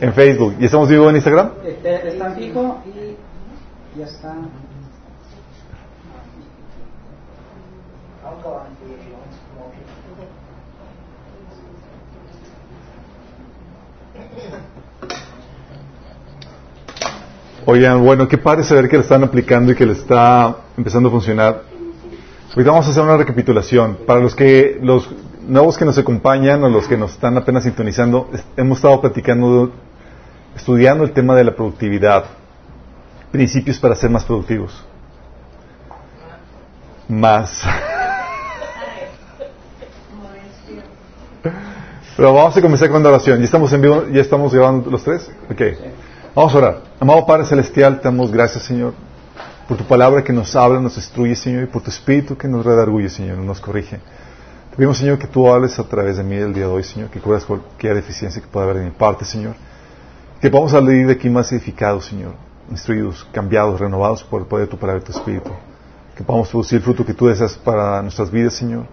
En Facebook. ¿Y estamos vivos en Instagram? Este, Están fijo y ya está. Oigan, bueno, qué padre saber que le están aplicando y que le está empezando a funcionar. Ahorita vamos a hacer una recapitulación. Para los que, los nuevos que nos acompañan o los que nos están apenas sintonizando, hemos estado platicando, estudiando el tema de la productividad. Principios para ser más productivos. Más. Pero vamos a comenzar con la oración. ¿Ya estamos en vivo? ¿Ya estamos grabando los tres? Ok. Vamos a orar. Amado Padre Celestial, te damos gracias, Señor, por tu palabra que nos habla, nos instruye, Señor, y por tu Espíritu que nos redarguye, Señor, nos corrige. Te pedimos, Señor, que tú hables a través de mí el día de hoy, Señor, que cubras cualquier deficiencia que pueda haber de mi parte, Señor. Que podamos salir de aquí más edificados, Señor, instruidos, cambiados, renovados por el poder de tu palabra y tu Espíritu. Que podamos producir el fruto que tú deseas para nuestras vidas, Señor.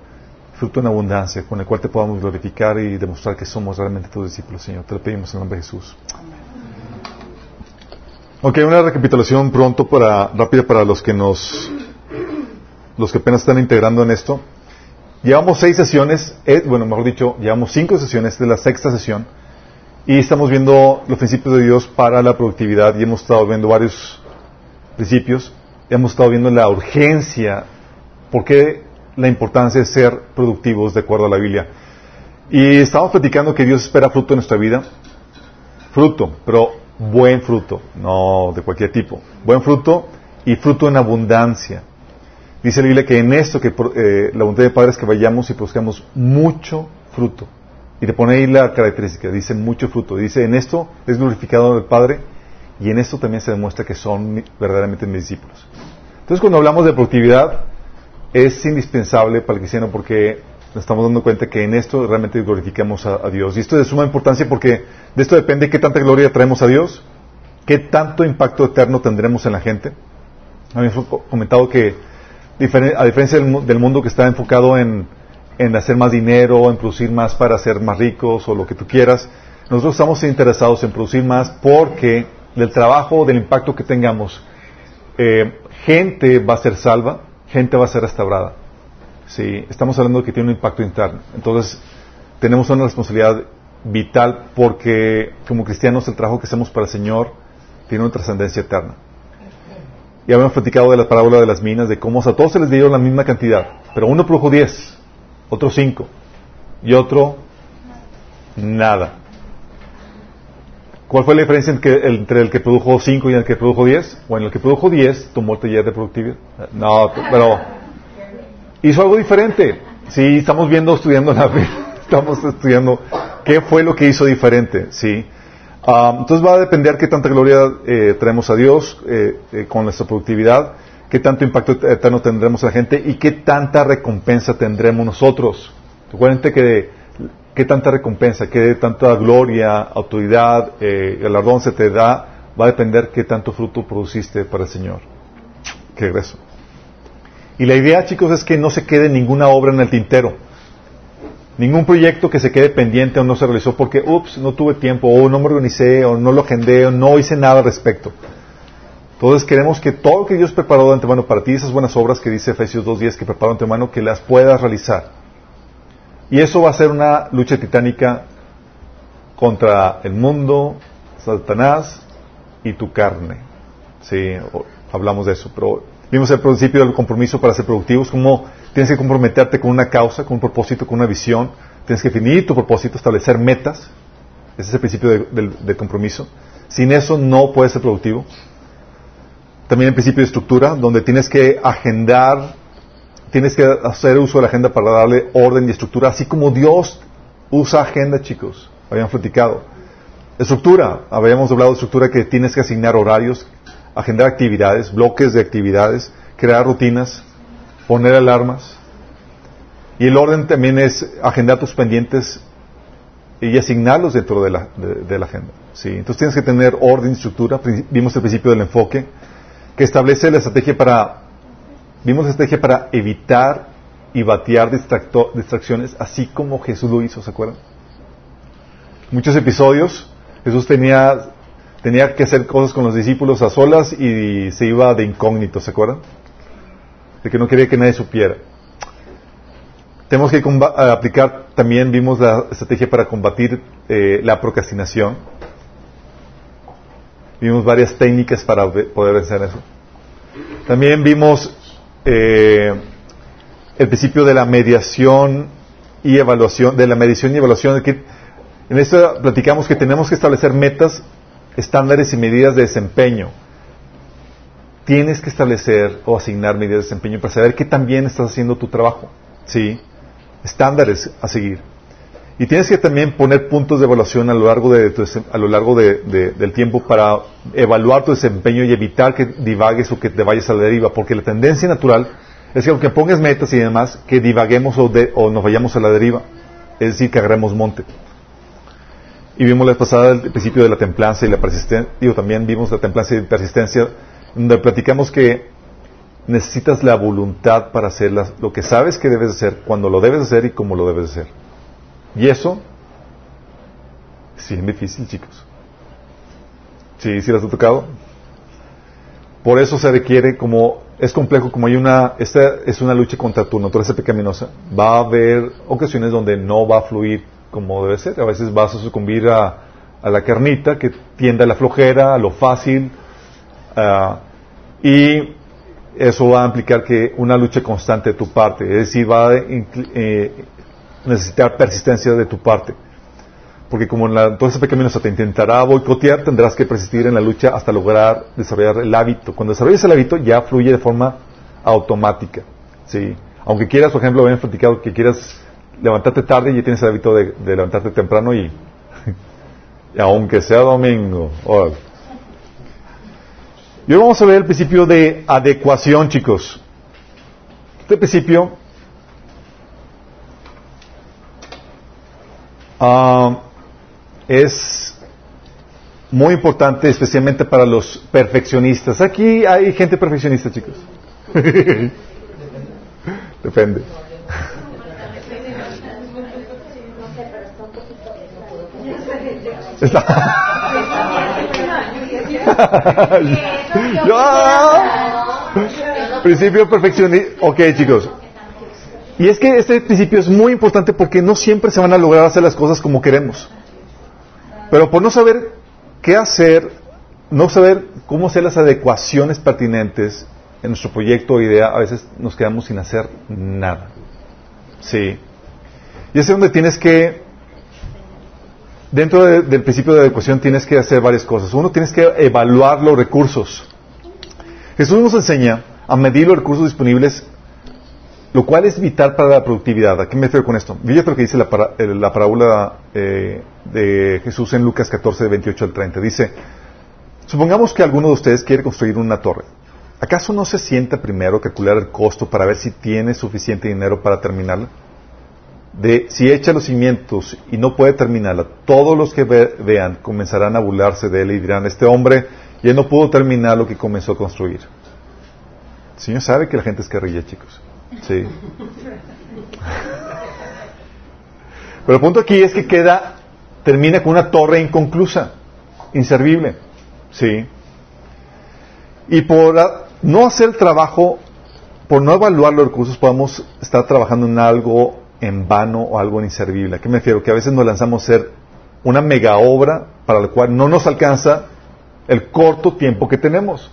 Fruto en abundancia, con el cual te podamos glorificar y demostrar que somos realmente tus discípulos, Señor. Te lo pedimos en el nombre de Jesús. Ok, una recapitulación pronto para, rápida para los que nos, los que apenas están integrando en esto. Llevamos seis sesiones, eh, bueno, mejor dicho, llevamos cinco sesiones de la sexta sesión y estamos viendo los principios de Dios para la productividad y hemos estado viendo varios principios. Hemos estado viendo la urgencia, por qué la importancia de ser productivos de acuerdo a la Biblia. Y estamos platicando que Dios espera fruto en nuestra vida. Fruto, pero buen fruto, no de cualquier tipo. Buen fruto y fruto en abundancia. Dice la Biblia que en esto, que eh, la voluntad de Padre es que vayamos y produzcamos mucho fruto. Y te pone ahí la característica, dice mucho fruto. Dice, en esto es glorificado el Padre y en esto también se demuestra que son verdaderamente mis discípulos. Entonces cuando hablamos de productividad es indispensable para el cristiano porque nos estamos dando cuenta que en esto realmente glorificamos a, Dios. Y esto es de suma importancia porque de esto depende qué tanta gloria traemos a Dios, qué tanto impacto eterno tendremos en la gente. Habíamos co- comentado que a diferencia del mundo que está enfocado en, en hacer más dinero, en producir más para ser más ricos o lo que tú quieras, nosotros estamos interesados en producir más porque del trabajo, del impacto que tengamos, eh, gente va a ser salva, gente va a ser restaurada. Sí, estamos hablando de que tiene un impacto interno. Entonces, tenemos una responsabilidad vital porque como cristianos el trabajo que hacemos para el Señor tiene una trascendencia eterna. Ya habíamos platicado de la parábola de las minas, de cómo a todos se les dio la misma cantidad, pero uno produjo 10, otro 5 y otro nada. ¿Cuál fue la diferencia entre el, que produjo 5 y el que produjo 10? Bueno, el que produjo 10 tomó el taller de productividad. No, pero hizo algo diferente. Sí, estamos viendo, estudiando la estamos estudiando qué fue lo que hizo diferente, sí. Ah, entonces va a depender qué tanta gloria eh, traemos a Dios eh, eh, con nuestra productividad, qué tanto impacto eterno tendremos a la gente y qué tanta recompensa tendremos nosotros. Recuerden que qué tanta recompensa, qué tanta gloria, autoridad, eh, galardón se te da, va a depender qué tanto fruto produciste para el Señor. Qué grueso. Y la idea, chicos, es que no se quede ninguna obra en el tintero. Ningún proyecto que se quede pendiente o no se realizó porque, ups, no tuve tiempo, o no me organicé, o no lo agendé, o no hice nada al respecto. Entonces queremos que todo lo que Dios preparó de antemano para ti, esas buenas obras que dice Efesios 2.10 que preparó de antemano, que las puedas realizar. Y eso va a ser una lucha titánica contra el mundo, Satanás y tu carne. Sí, hablamos de eso, pero vimos el principio del compromiso para ser productivos, como tienes que comprometerte con una causa, con un propósito, con una visión, tienes que definir tu propósito, establecer metas, ese es el principio de, del, del compromiso. Sin eso no puedes ser productivo. También el principio de estructura, donde tienes que agendar, tienes que hacer uso de la agenda para darle orden y estructura, así como Dios usa agenda, chicos. Habíamos platicado. Estructura, habíamos hablado de estructura que tienes que asignar horarios, agendar actividades, bloques de actividades, crear rutinas, poner alarmas. Y el orden también es agendar tus pendientes y asignarlos dentro de la agenda. ¿sí? Entonces tienes que tener orden y estructura. Vimos el principio del enfoque, que establece la estrategia para, vimos la estrategia para evitar y batear distracciones, así como Jesús lo hizo, ¿se acuerdan? Muchos episodios Jesús tenía, tenía que hacer cosas con los discípulos a solas y se iba de incógnito, ¿se acuerdan? De que no quería que nadie supiera. Tenemos que aplicar, también vimos la estrategia para combatir eh, la procrastinación. Vimos varias técnicas para poder vencer eso. También vimos eh, el principio de la mediación y evaluación, de la medición y evaluación. Que en esto platicamos que tenemos que establecer metas, estándares y medidas de desempeño. Tienes que establecer o asignar medidas de desempeño para saber qué también estás haciendo tu trabajo. ¿Sí? Estándares a seguir. Y tienes que también poner puntos de evaluación a lo largo, de, a lo largo del tiempo para evaluar tu desempeño y evitar que divagues o que te vayas a la deriva, porque la tendencia natural es que aunque pongas metas y demás, que divaguemos o, o nos vayamos a la deriva, es decir, que agarremos monte. Y vimos la pasada el principio de la templanza y la persistencia, digo, también vimos la templanza y la persistencia, donde platicamos que necesitas la voluntad para hacer lo que sabes que debes hacer, cuando lo debes hacer y cómo lo debes hacer. Y eso es difícil, chicos. Sí, sí las ha tocado. Por eso se requiere como es complejo, como hay una esta es una lucha contra tu naturaleza pecaminosa. Va a haber ocasiones donde no va a fluir como debe ser. A veces vas a sucumbir a, la carnita que tiende a la flojera, a lo fácil, ah, y eso va a implicar que una lucha constante de tu parte, es decir, va a eh, necesitar persistencia de tu parte. Porque como en la, todo ese pecaminoso te intentará boicotear, tendrás que persistir en la lucha hasta lograr desarrollar el hábito. Cuando desarrolles el hábito ya fluye de forma automática. ¿sí? Aunque quieras, por ejemplo, habían platicado que quieras levantarte tarde y ya tienes el hábito de, levantarte temprano y, aunque sea domingo. Y hoy vamos a ver el principio de adecuación, chicos. Este principio Ah, es muy importante, especialmente para los perfeccionistas. Aquí hay gente perfeccionista, chicos. Depende. Principio perfeccionista. Ok, chicos. Y es que este principio es muy importante porque no siempre se van a lograr hacer las cosas como queremos. Pero por no saber qué hacer, no saber cómo hacer las adecuaciones pertinentes en nuestro proyecto o idea, a veces nos quedamos sin hacer nada. Sí. Y es donde tienes que, dentro del principio de adecuación, tienes que hacer varias cosas. Uno, tienes que evaluar los recursos. Jesús nos enseña a medir los recursos disponibles lo cual es vital para la productividad. ¿A qué me refiero con esto? Fíjate lo que dice la, parábola eh, de Jesús en Lucas 14, de 28 al 30. Dice, supongamos que alguno de ustedes quiere construir una torre. ¿Acaso no se sienta primero calcular el costo para ver si tiene suficiente dinero para terminarla? De si echa los cimientos y no puede terminarla, todos los que vean comenzarán a burlarse de él y dirán, este hombre ya no pudo terminar lo que comenzó a construir. El Señor sabe que la gente es carrilla, chicos. Sí. Pero el punto aquí es que queda, termina con una torre inconclusa, inservible. Sí. Y por no hacer el trabajo, por no evaluar los recursos, podemos estar trabajando en algo en vano o algo inservible. ¿A qué me refiero? Que a veces nos lanzamos a hacer una mega obra para la cual no nos alcanza el corto tiempo que tenemos.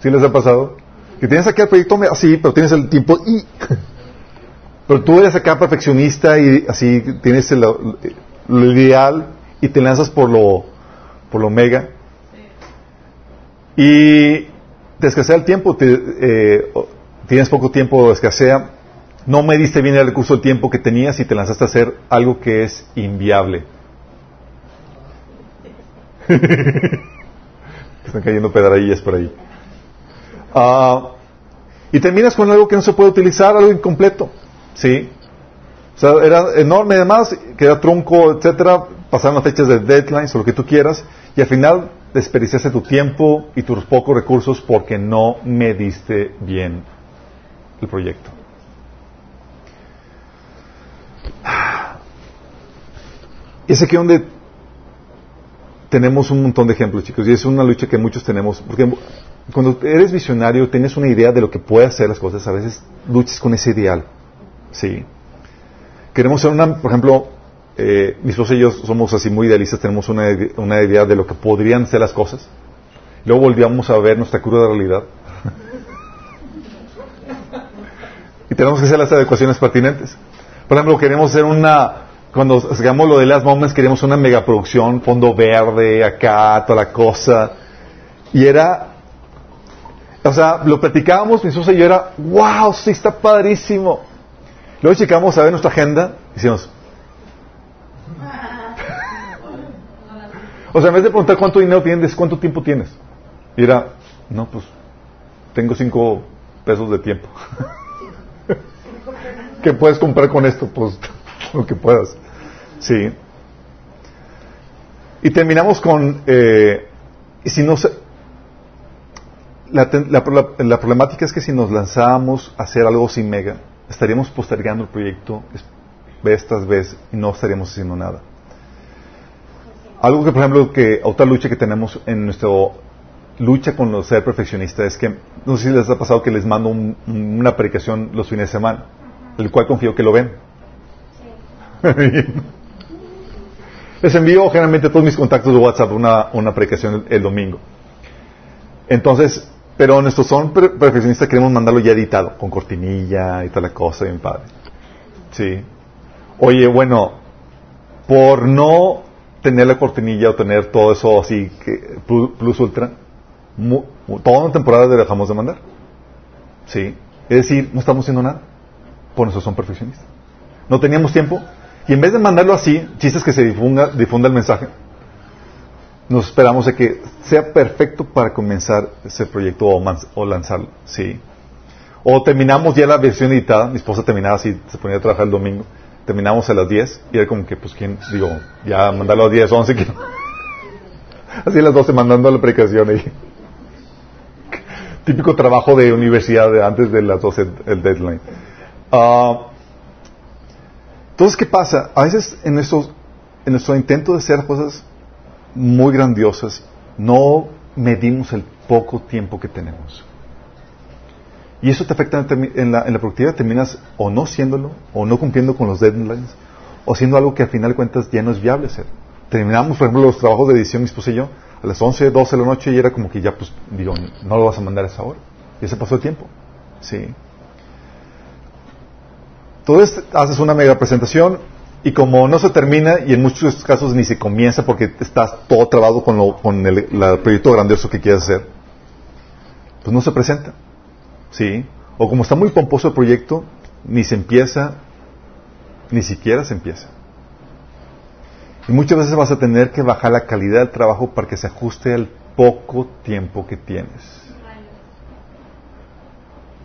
¿Sí les ha pasado? Que tienes aquí el proyecto así, pero tienes el tiempo y... Pero tú eres acá perfeccionista y así tienes el, lo ideal y te lanzas por lo, por lo mega. Y te escasea el tiempo, eh, tienes poco tiempo, escasea. No me diste bien el recurso del tiempo que tenías y te lanzaste a hacer algo que es inviable. Están cayendo pedrallas por ahí. Ah, y terminas con algo que no se puede utilizar, algo incompleto. ¿Sí? O sea, era enorme además, queda tronco, etcétera, pasaron las fechas de deadlines o lo que tú quieras, y al final desperdiciaste tu tiempo y tus pocos recursos porque no mediste bien el proyecto. es aquí donde tenemos un montón de ejemplos, chicos, y es una lucha que muchos tenemos, porque cuando eres visionario, tienes una idea de lo que puede hacer las cosas, a veces luchas con ese ideal, ¿sí? Queremos ser una, por ejemplo, eh, mi esposa y yo somos así muy idealistas, tenemos una, una idea de lo que podrían ser las cosas, luego volvíamos a ver nuestra cruda realidad, y tenemos que hacer las adecuaciones pertinentes. Por ejemplo, queremos hacer una, cuando hagamos lo de las moments, queremos una megaproducción, fondo verde, acá, toda la cosa. Y era, o sea, lo platicábamos, mi esposa y yo era, wow, sí, está padrísimo. Luego checamos a ver nuestra agenda y decimos, o sea, en vez de preguntar cuánto dinero tienes, cuánto tiempo tienes. Y era, no, pues, tengo cinco pesos de tiempo. ¿Qué puedes comprar con esto? Pues lo que puedas. Sí. Y terminamos con, eh, si no la, la, problemática es que si nos lanzábamos a hacer algo sin mega, estaríamos postergando el proyecto vez tras vez y no estaríamos haciendo nada. Algo que, por ejemplo, que otra lucha que tenemos en nuestra lucha con los ser perfeccionistas es que, no sé si les ha pasado que les mando una predicación los fines de semana el cual confío que lo ven. Les envío generalmente todos mis contactos de WhatsApp una, una predicación el, domingo. Entonces, pero nuestros son perfeccionistas, queremos mandarlo ya editado, con cortinilla y toda la cosa, bien padre. Sí. Oye, bueno, por no tener la cortinilla o tener todo eso así, que, plus ultra, toda una temporada le dejamos de mandar. Sí. Es decir, no estamos haciendo nada. Por eso son perfeccionistas. No teníamos tiempo. Y en vez de mandarlo así, chistes que se difunda, difunda el mensaje, nos esperamos de que sea perfecto para comenzar ese proyecto o, lanzarlo. Sí. O terminamos ya la versión editada. Mi esposa terminaba así, se ponía a trabajar el domingo. Terminamos a las 10 y era como que, pues, ¿quién? Digo, ya mandarlo a las 10, 11. Así a las 12 mandando la predicación ahí. Típico trabajo de universidad de antes de las 12 el deadline. Ah, entonces, ¿qué pasa? A veces en, en nuestro intento de hacer cosas muy grandiosas, no medimos el poco tiempo que tenemos. Y eso te afecta en la, productividad, terminas o no siéndolo, o no cumpliendo con los deadlines, o siendo algo que al final de cuentas ya no es viable hacer. Terminamos, por ejemplo, los trabajos de edición, mi esposa y yo, a las 11, 12 de la noche y era como que ya, pues, digo, no lo vas a mandar a esa hora. Y se pasó el tiempo. Sí. Entonces haces una mega presentación y como no se termina y en muchos casos ni se comienza porque estás todo trabado con, con el, proyecto grandioso que quieres hacer, pues no se presenta. ¿Sí? O como está muy pomposo el proyecto, ni se empieza, ni siquiera se empieza. Y muchas veces vas a tener que bajar la calidad del trabajo para que se ajuste al poco tiempo que tienes.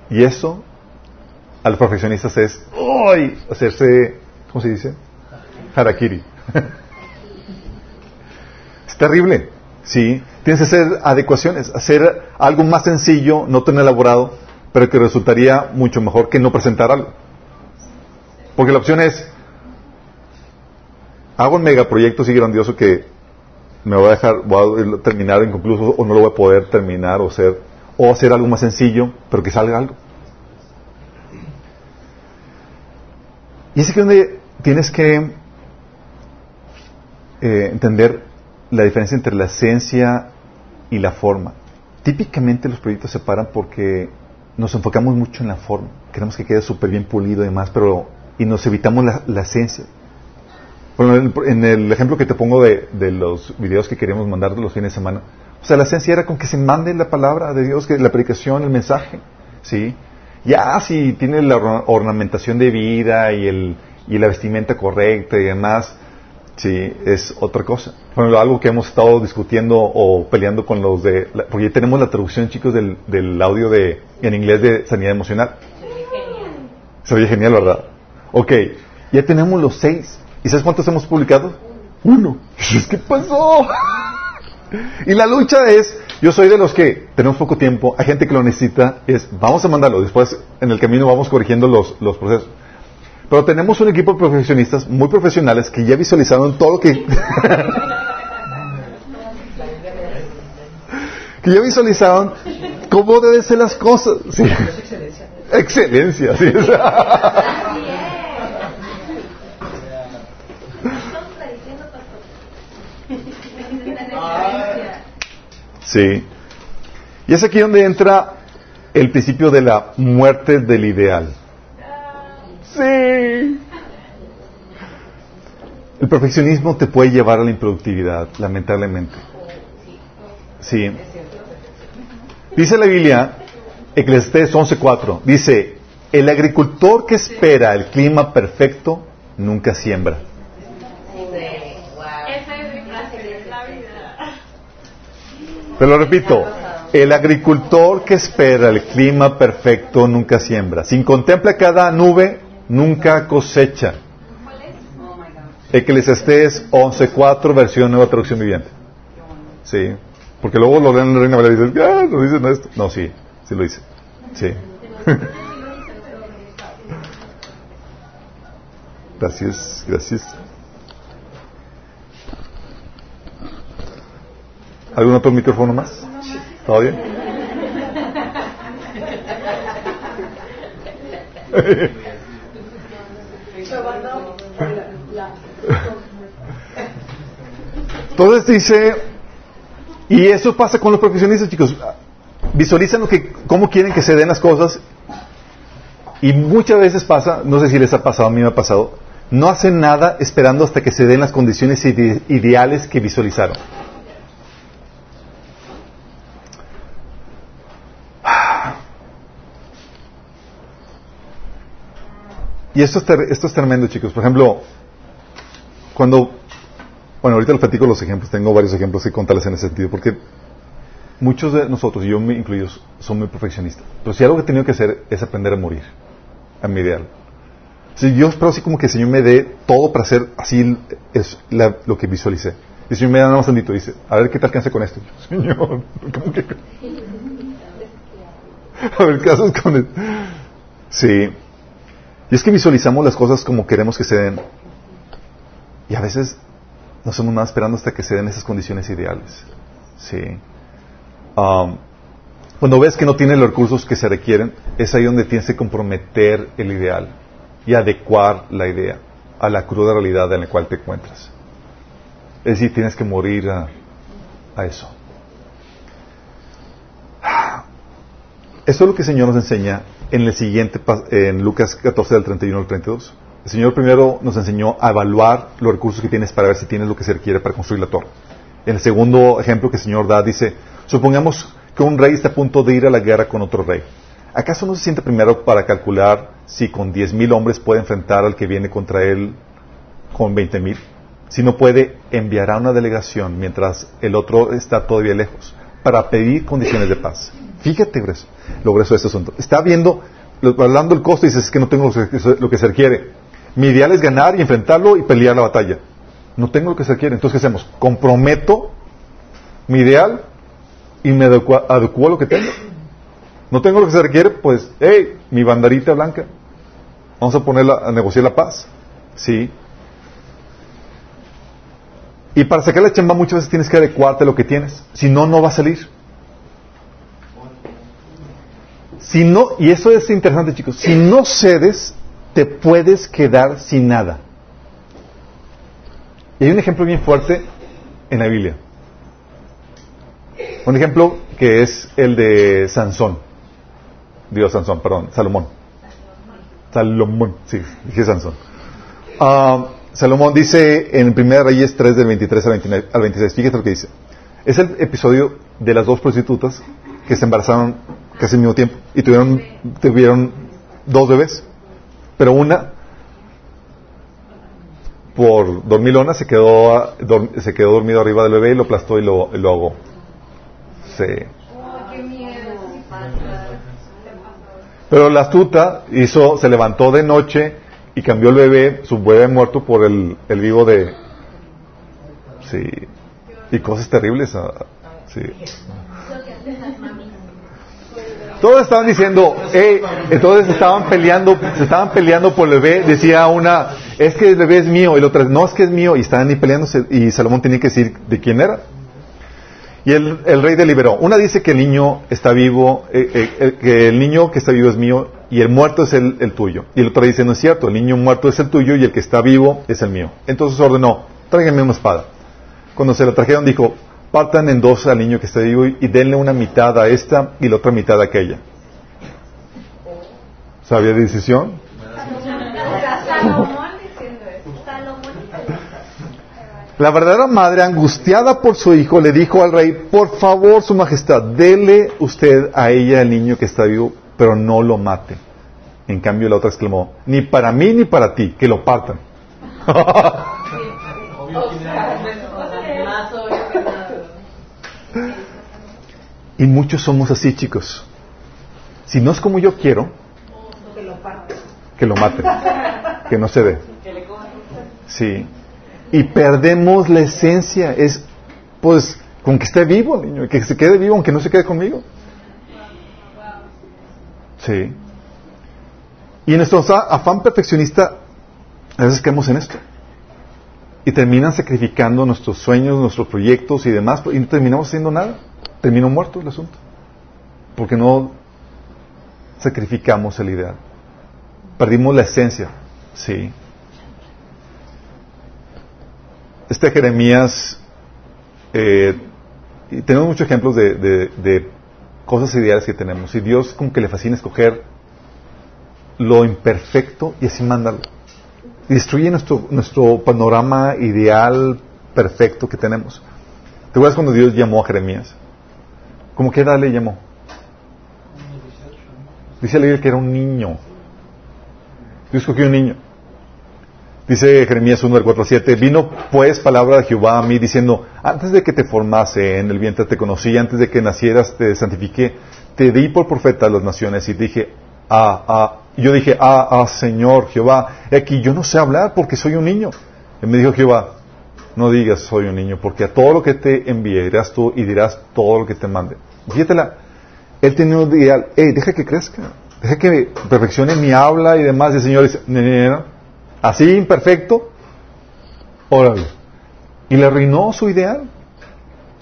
Y eso a los profesionistas es ¡ay! hacerse, ¿cómo se dice? Harakiri. es terrible, ¿sí? Tienes que hacer adecuaciones, hacer algo más sencillo, no tan elaborado, pero que resultaría mucho mejor que no presentar algo. Porque la opción es, hago un megaproyecto así grandioso que me voy a dejar, voy a terminar inconcluso o no lo voy a poder terminar o hacer, o hacer algo más sencillo, pero que salga algo. Y es aquí donde tienes que eh, entender la diferencia entre la esencia y la forma. Típicamente los proyectos se paran porque nos enfocamos mucho en la forma. Queremos que quede súper bien pulido y demás, pero y nos evitamos la, esencia. en, el, ejemplo que te pongo de, los videos que queríamos mandar los fines de semana, o sea, la esencia era con que se mande la palabra de Dios, que la predicación, el mensaje, ¿sí? Ya si tiene la ornamentación de vida y, el, y la vestimenta correcta y demás, sí, es otra cosa. Bueno, algo que hemos estado discutiendo o peleando con los de... porque ya tenemos la traducción, chicos, del, del audio de, en inglés de sanidad emocional. Se oye genial, ¿verdad? Ok, ya tenemos los seis. ¿Y sabes cuántos hemos publicado? Uno. ¿Qué pasó? y la lucha es yo soy de los que tenemos poco tiempo, hay gente que lo necesita, es vamos a mandarlo, después en el camino vamos corrigiendo los, los procesos. Pero tenemos un equipo de profesionistas muy profesionales que ya visualizaron todo lo que... que ya visualizaron cómo deben ser las cosas. Sí. Excelencia, sí. Sí. Y es aquí donde entra el principio de la muerte del ideal. Sí. El perfeccionismo te puede llevar a la improductividad, lamentablemente. Sí. Dice la Biblia, Eclesiastés 11:4, dice, el agricultor que espera el clima perfecto nunca siembra. Pero lo repito, el agricultor que espera el clima perfecto nunca siembra. Sin contempla cada nube, nunca cosecha. Eclesiastés 11.4, versión nueva traducción viviente. Sí. Porque luego lo leen en la Reina Valera y dicen, ah, no dicen esto. No, sí, sí lo dice. Sí. gracias, gracias. ¿Algún otro micrófono más? ¿Todo bien? Entonces dice, y eso pasa con los profesionistas, chicos. Visualizan lo que, cómo quieren que se den las cosas y muchas veces pasa, no sé si les ha pasado, a mí me ha pasado, no hacen nada esperando hasta que se den las condiciones ideales que visualizaron. Y esto es, esto es tremendo, chicos. Por ejemplo, cuando, bueno, ahorita les platico los ejemplos, tengo varios ejemplos que contarles en ese sentido, porque muchos de nosotros, y yo me incluyo, son muy perfeccionistas. Pero si algo que he tenido que hacer es aprender a morir, a mi ideal. Si yo espero así como que el Señor me dé todo para hacer así es lo que visualicé. Y el Señor me da nada más tantito, dice, a ver qué te alcance con esto. Señor, ¿cómo que? a ver qué haces con esto. Sí. Y es que visualizamos las cosas como queremos que se den. Y a veces no somos nada esperando hasta que se den esas condiciones ideales. Sí. Um, cuando ves que no tienes los recursos que se requieren, es ahí donde tienes que comprometer el ideal y adecuar la idea a la cruda realidad en la cual te encuentras. Es decir, tienes que morir a, a eso. Eso es lo que el Señor nos enseña en el siguiente, en Lucas 14 del 31 al 32. El Señor primero nos enseñó a evaluar los recursos que tienes para ver si tienes lo que se requiere para construir la torre. En el segundo ejemplo que el Señor da, dice, supongamos que un rey está a punto de ir a la guerra con otro rey. ¿Acaso no se siente primero para calcular si con diez mil hombres puede enfrentar al que viene contra él con veinte mil? Si no puede, enviará una delegación mientras el otro está todavía lejos para pedir condiciones de paz. Fíjate lo grueso de este asunto. Está viendo, hablando el costo y dices que no tengo lo que se requiere. Mi ideal es ganar y enfrentarlo y pelear la batalla. No tengo lo que se requiere. Entonces, ¿qué hacemos? Comprometo mi ideal y me adecuo, a lo que tengo. No tengo lo que se requiere, pues, hey, mi bandarita blanca. Vamos a ponerla a negociar la paz. Sí. Y para sacar la chamba muchas veces tienes que adecuarte a lo que tienes. Si no, no va a salir. Si no, y eso es interesante chicos, si no cedes, te puedes quedar sin nada. Y hay un ejemplo bien fuerte en la Biblia. Un ejemplo que es el de Sansón. Dios Sansón, perdón, Salomón. Salomón, sí, dije Sansón. Ah, Salomón dice en 1 Reyes 3 del 23 al 26, fíjate lo que dice. Es el episodio de las dos prostitutas que se embarazaron casi al mismo tiempo y tuvieron, tuvieron dos bebés. Pero una, por dormilona, se quedó, se quedó dormido arriba del bebé y lo aplastó y lo, lo ahogó. Sí. Pero la astuta hizo, se levantó de noche y cambió el bebé, su bebé muerto por el, el vivo de... Sí. Y cosas terribles. Ah, sí. Todos estaban diciendo, entonces estaban peleando, se estaban peleando por el bebé, decía una, es que el bebé es mío, y la otra, no es que es mío, y estaban ahí peleándose, y Salomón tenía que decir de quién era. Y el, el rey deliberó. Una dice que el niño está vivo, eh, eh, eh, que el niño que está vivo es mío, y el muerto es el, el tuyo. Y el otro dice, no es cierto, el niño muerto es el tuyo, y el que está vivo es el mío. Entonces ordenó, tráiganme una espada. Cuando se la trajeron dijo, partan en dos al niño que está vivo y denle una mitad a esta y la otra mitad a aquella. ¿Sabía de decisión? La verdadera madre, angustiada por su hijo, le dijo al rey, por favor, su majestad, dele usted a ella el niño que está vivo, pero no lo mate. En cambio, la otra exclamó, ni para mí ni para ti, que lo partan. Y muchos somos así, chicos. Si no es como yo quiero, que lo maten, que no se dé. Sí. Y perdemos la esencia. Es, pues, con que esté vivo niño, que se quede vivo aunque no se quede conmigo. Sí. Y en nuestro afán perfeccionista, a veces caemos en esto. Y terminan sacrificando nuestros sueños, nuestros proyectos y demás, y no terminamos haciendo nada. Terminó muerto el asunto. Porque no sacrificamos el ideal. Perdimos la esencia. Sí. Este Jeremías, eh, y tenemos muchos ejemplos de, de, de, cosas ideales que tenemos. Y Dios como que le fascina escoger lo imperfecto y así mándalo. Y destruye nuestro, nuestro panorama ideal perfecto que tenemos. ¿Te acuerdas cuando Dios llamó a Jeremías? ¿Cómo qué edad le llamó? Dice la que era un niño. Dios escogió un niño. Dice Jeremías 1, del 4 7, vino pues palabra de Jehová a mí diciendo, antes de que te formase en el vientre te conocí, antes de que nacieras te santifiqué, te di por profeta a las naciones y dije, ah, ah, yo dije, ah, ah, Señor Jehová, aquí yo no sé hablar porque soy un niño. Y me dijo Jehová, no digas soy un niño, porque a todo lo que te envíe irás tú y dirás todo lo que te mande. Fíjatela, él tenía un ideal, hey, deja que crezca, deja que perfeccione mi habla y demás. Y el Señor dice, no, así imperfecto, órale. Y le arruinó su ideal.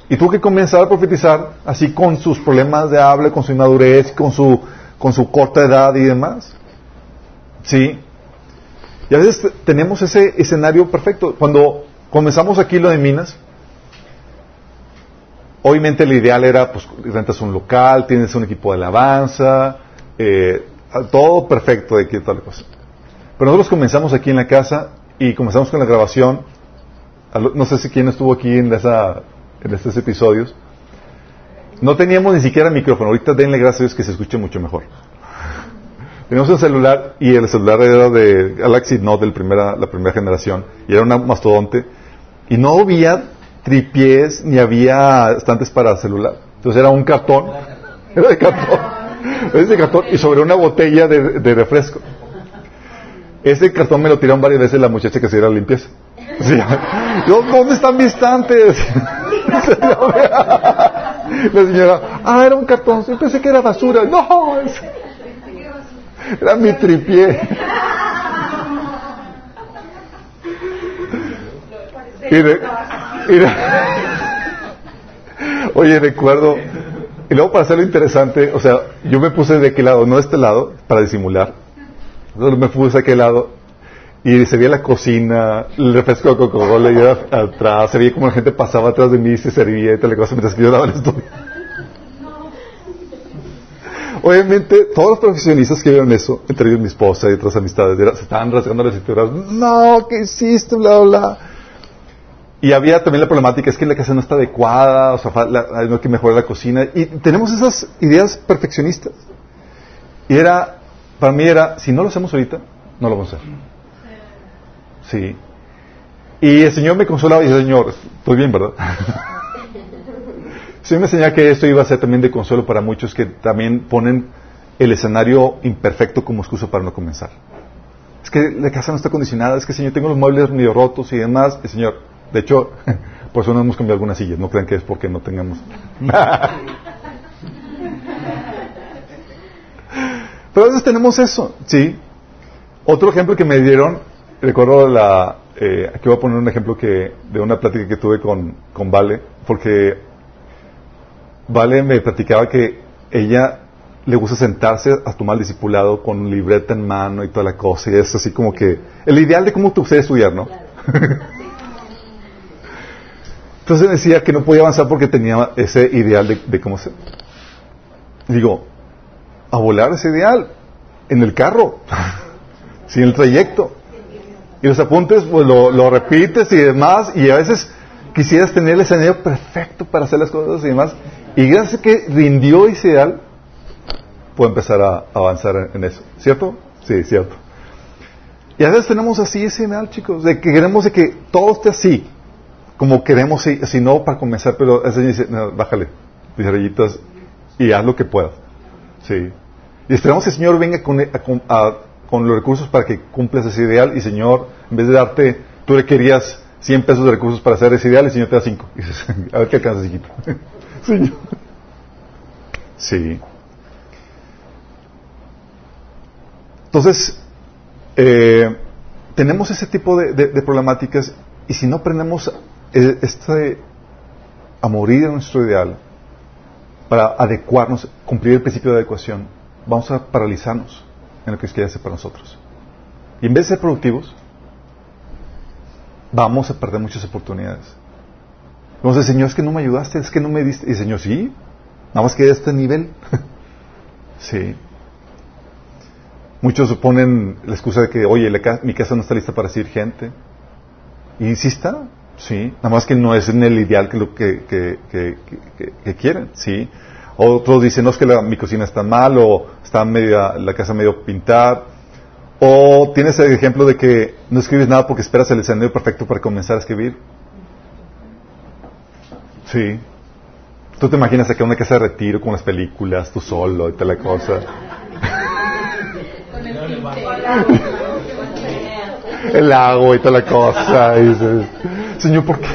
Y tuvo que comenzar a profetizar así con sus problemas de habla, con su inmadurez, con su, con su corta edad y demás. ¿Sí? Y a veces tenemos ese escenario perfecto. Cuando comenzamos aquí lo de Minas, obviamente el ideal era, pues, rentas un local, tienes un equipo de alabanza, eh, todo perfecto de que tal cosa. Pero nosotros comenzamos aquí en la casa y comenzamos con la grabación. No sé si quién estuvo aquí en, esa, en estos episodios. No teníamos ni siquiera micrófono. Ahorita denle gracias a Dios que se escuche mucho mejor. Teníamos un celular y el celular era de Galaxy Note de primera, la primera generación y era una mastodonte y no había tripiés ni había estantes para celular. Entonces era un cartón, era de cartón, de cartón y sobre una botella de refresco. Ese cartón me lo tiraron varias veces la muchacha que se iba a limpieza. Yo, ¿dónde están mis estantes? La señora, ah, era un cartón, yo pensé que era basura. No, era mi tripié. Y de, y oye, recuerdo, y luego para hacerlo interesante, o sea, yo me puse de aquel lado, no de este lado, para disimular. Entonces me puse de aquel lado y se veía la cocina, el refresco de Coca-Cola y atrás, se veía como la gente pasaba atrás de mí y se servía y tal cosa mientras que yo daba el estudio. Obviamente, todos los profesionistas que vieron eso, entre ellos mi esposa y otras amistades, se estaban rasgando las cinturas. No, ¿qué hiciste? Bla, bla. Y había también la problemática, es que la casa no está adecuada, o sea, hay que mejorar la cocina. Y tenemos esas ideas perfeccionistas. Y era, para mí era, si no lo hacemos ahorita, no lo vamos a hacer. Sí. Y el Señor me consolaba y dice, Señor, estoy bien, ¿verdad? Sí me enseñaba que esto iba a ser también de consuelo para muchos que también ponen el escenario imperfecto como excusa para no comenzar. Es que la casa no está condicionada, es que Señor tengo los muebles medio rotos y demás. El Señor, de hecho, por eso no hemos cambiado algunas sillas, no crean que es porque no tengamos. Pero a veces tenemos eso, ¿sí? Otro ejemplo que me dieron, recuerdo la, eh, aquí voy a poner un ejemplo que, de una plática que tuve con, con Vale, porque Vale me platicaba que ella le gusta sentarse a tomar discipulado con libreta en mano y toda la cosa, y es así como que el ideal de cómo te gustaría estudiar, ¿no? Entonces decía que no podía avanzar porque tenía ese ideal de, de cómo ser. Digo, a volar ese ideal en el carro, sin el trayecto. Y los apuntes, pues lo, lo, repites y demás, y a veces quisieras tener el escenario perfecto para hacer las cosas y demás. Y gracias a que rindió ese ideal, puede empezar a avanzar en eso. ¿Cierto? Sí, cierto. Y a veces tenemos así ese ideal, chicos, de que queremos de que todo esté así, como queremos, si, no para comenzar, pero ese dice, no, bájale, mis rayitas, y haz lo que puedas. Sí. Y esperamos que el Señor venga con, a, con, los recursos para que cumplas ese ideal, y Señor, en vez de darte, tú le querías 100 pesos de recursos para hacer ese ideal, y el Señor te da 5. Y dices, a ver qué alcanzas, hijito. Señor. Sí. Entonces, eh, tenemos ese tipo de, de, problemáticas y si no aprendemos este, a morir en nuestro ideal para adecuarnos, cumplir el principio de adecuación, vamos a paralizarnos en lo que quiere hacer para nosotros. Y en vez de ser productivos, vamos a perder muchas oportunidades. Vamos a decir, Señor, es que no me ayudaste, es que no me diste. Y Señor, sí, nada más que de este nivel. sí. Muchos ponen la excusa de que, oye, la, mi casa no está lista para recibir gente. Y sí está, sí. Nada más que no es en el ideal que, lo que, que, que, que quieren, sí. Otros dicen, no es que la, mi cocina está mal, o está media, la casa medio pintada. O tienes el ejemplo de que no escribes nada porque esperas el escenario perfecto para comenzar a escribir. Sí. Tú te imaginas acá una casa de retiro con las películas, tú solo y tal la cosa. el agua y toda la cosa. Y dices, Señor, ¿por qué?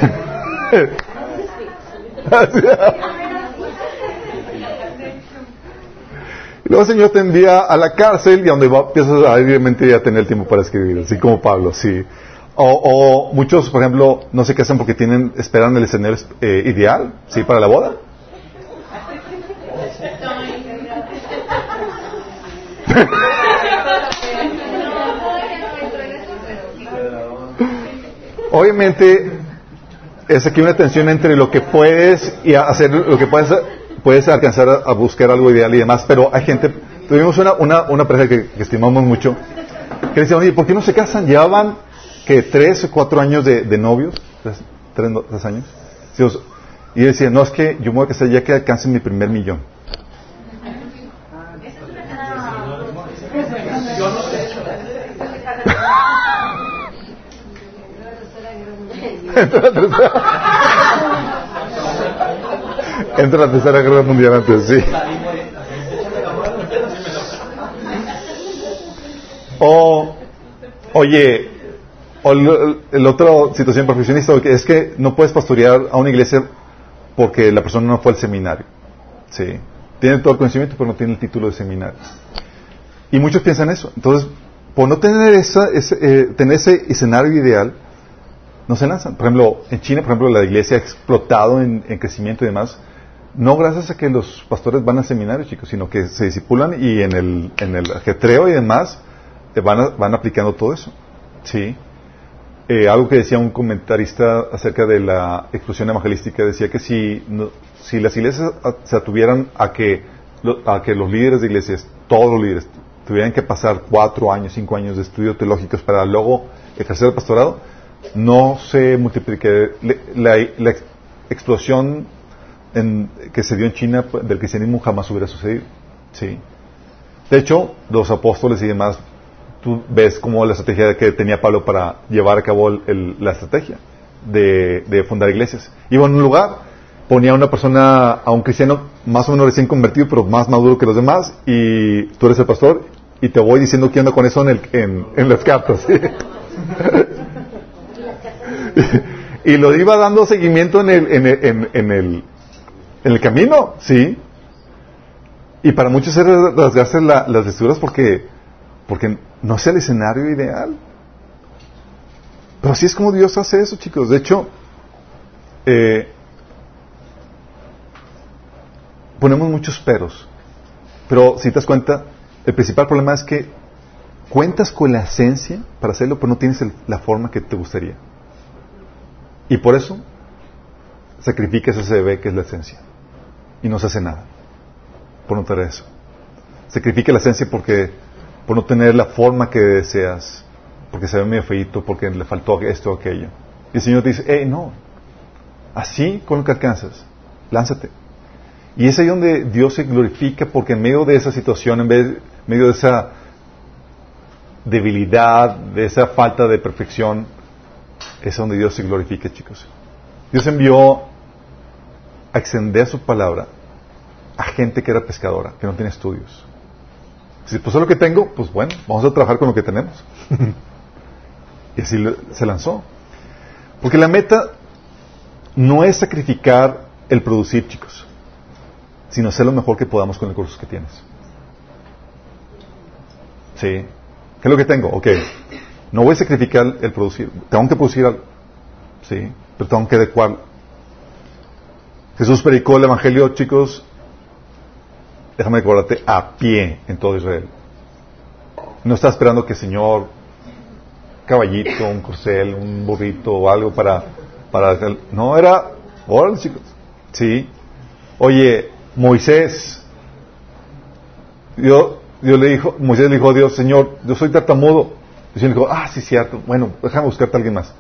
y luego el Señor te envía a la cárcel y donde va, empiezas a obviamente ya tener tiempo para escribir, así como Pablo, sí. O, o, muchos, por ejemplo, no se casan porque tienen, esperan el escenario eh, ideal, sí, para la boda. Obviamente es aquí una tensión entre lo que puedes y hacer lo que puedes puedes alcanzar a, buscar algo ideal y demás, pero hay gente tuvimos una una, una pareja que, estimamos mucho que decía, oye, ¿por qué no se casan? Llevaban que tres o cuatro años de, de novios, tres, tres, años, y decía, no es que yo me voy a casar ya que alcance mi primer millón. Entra la. Entra la tercera guerra mundial antes, sí. O, oye, o el, otro situación profesionista es que no puedes pastorear a una iglesia porque la persona no fue al seminario. Sí. Tiene todo el conocimiento, pero no tiene el título de seminario. Y muchos piensan eso. Entonces, por no tener, esa, ese, eh, tener ese escenario ideal, no se lanzan. Por ejemplo, en China, por ejemplo, la iglesia ha explotado en, en, crecimiento y demás, no gracias a que los pastores van al seminario, chicos, sino que se disipulan y en el, en el ajetreo y demás van, a, van aplicando todo eso. Sí. Eh, algo que decía un comentarista acerca de la explosión evangelística, decía que si, no, si las iglesias se atuvieran a que, a que los líderes de iglesias, todos los líderes, tuvieran que pasar cuatro años, cinco años de estudios teológicos para luego ejercer el pastorado, no se multiplique. La, la explosión en, que se dio en China del cristianismo jamás hubiera sucedido. ¿sí? De hecho, los apóstoles y demás, tú ves como la estrategia que tenía Pablo para llevar a cabo el, la estrategia de, de, fundar iglesias. Iba en un lugar, ponía a una persona, a un cristiano más o menos recién convertido, pero más maduro que los demás, y tú eres el pastor, y te voy diciendo qué onda con eso en, el, en, las cartas. y lo iba dando seguimiento en el, en el, en, en el, en el camino, sí. Y para muchos es rasgarse la, las vestiduras porque, porque no es el escenario ideal. Pero así es como Dios hace eso, chicos. De hecho, eh, ponemos muchos peros. Pero si te das cuenta, el principal problema es que cuentas con la esencia para hacerlo, pero no tienes la forma que te gustaría. Y por eso sacrificas ese bebé que es la esencia. Y no se hace nada por no tener eso. Sacrifica la esencia porque por no tener la forma que deseas, porque se ve medio feito, porque le faltó esto o aquello. Y el Señor dice, eh, no, así con lo que alcanzas, lánzate. Y es ahí donde Dios se glorifica porque en medio de esa situación, en medio de esa debilidad, de esa falta de perfección, es donde Dios se glorifica, chicos. Dios envió a extender su palabra a gente que era pescadora, que no tiene estudios. Si pues es lo que tengo, pues bueno, vamos a trabajar con lo que tenemos. y así se lanzó. Porque la meta no es sacrificar el producir, chicos sino hacer lo mejor que podamos con los recursos que tienes. ¿Sí? ¿Qué es lo que tengo? Ok. No voy a sacrificar el producir. Tengo que producir algo. ¿Sí? Pero tengo que adecuarlo. Jesús predicó el Evangelio, chicos, déjame recordarte, a pie en todo Israel. No está esperando que el Señor, caballito, un corcel, un burrito o algo para... para no, era... Órale, chicos. Sí. Oye, Moisés, Dios, le dijo, Moisés le dijo a Dios, Señor, yo soy tartamudo. Dijo, ah, sí, cierto, bueno, déjame buscarte a alguien más.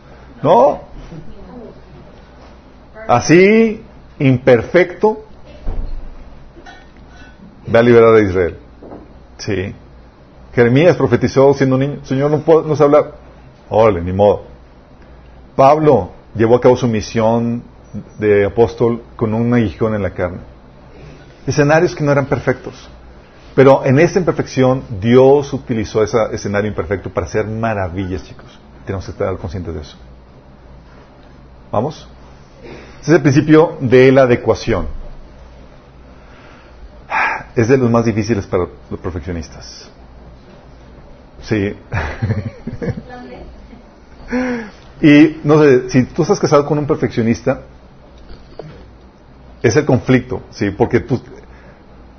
No. Así, imperfecto, ve a liberar a Israel. Sí. Jeremías profetizó siendo niño, Señor, no, puedo, no hablar. Órale, ni modo. Pablo llevó a cabo su misión de apóstol con un aguijón en la carne escenarios que no eran perfectos. Pero en esa imperfección Dios utilizó ese escenario imperfecto para hacer maravillas, chicos. Tenemos que estar conscientes de eso. ¿Vamos? Ese es el principio de la adecuación. Es de los más difíciles para los perfeccionistas. Sí. y no sé, si tú estás casado con un perfeccionista, es el conflicto, ¿sí? Porque tú,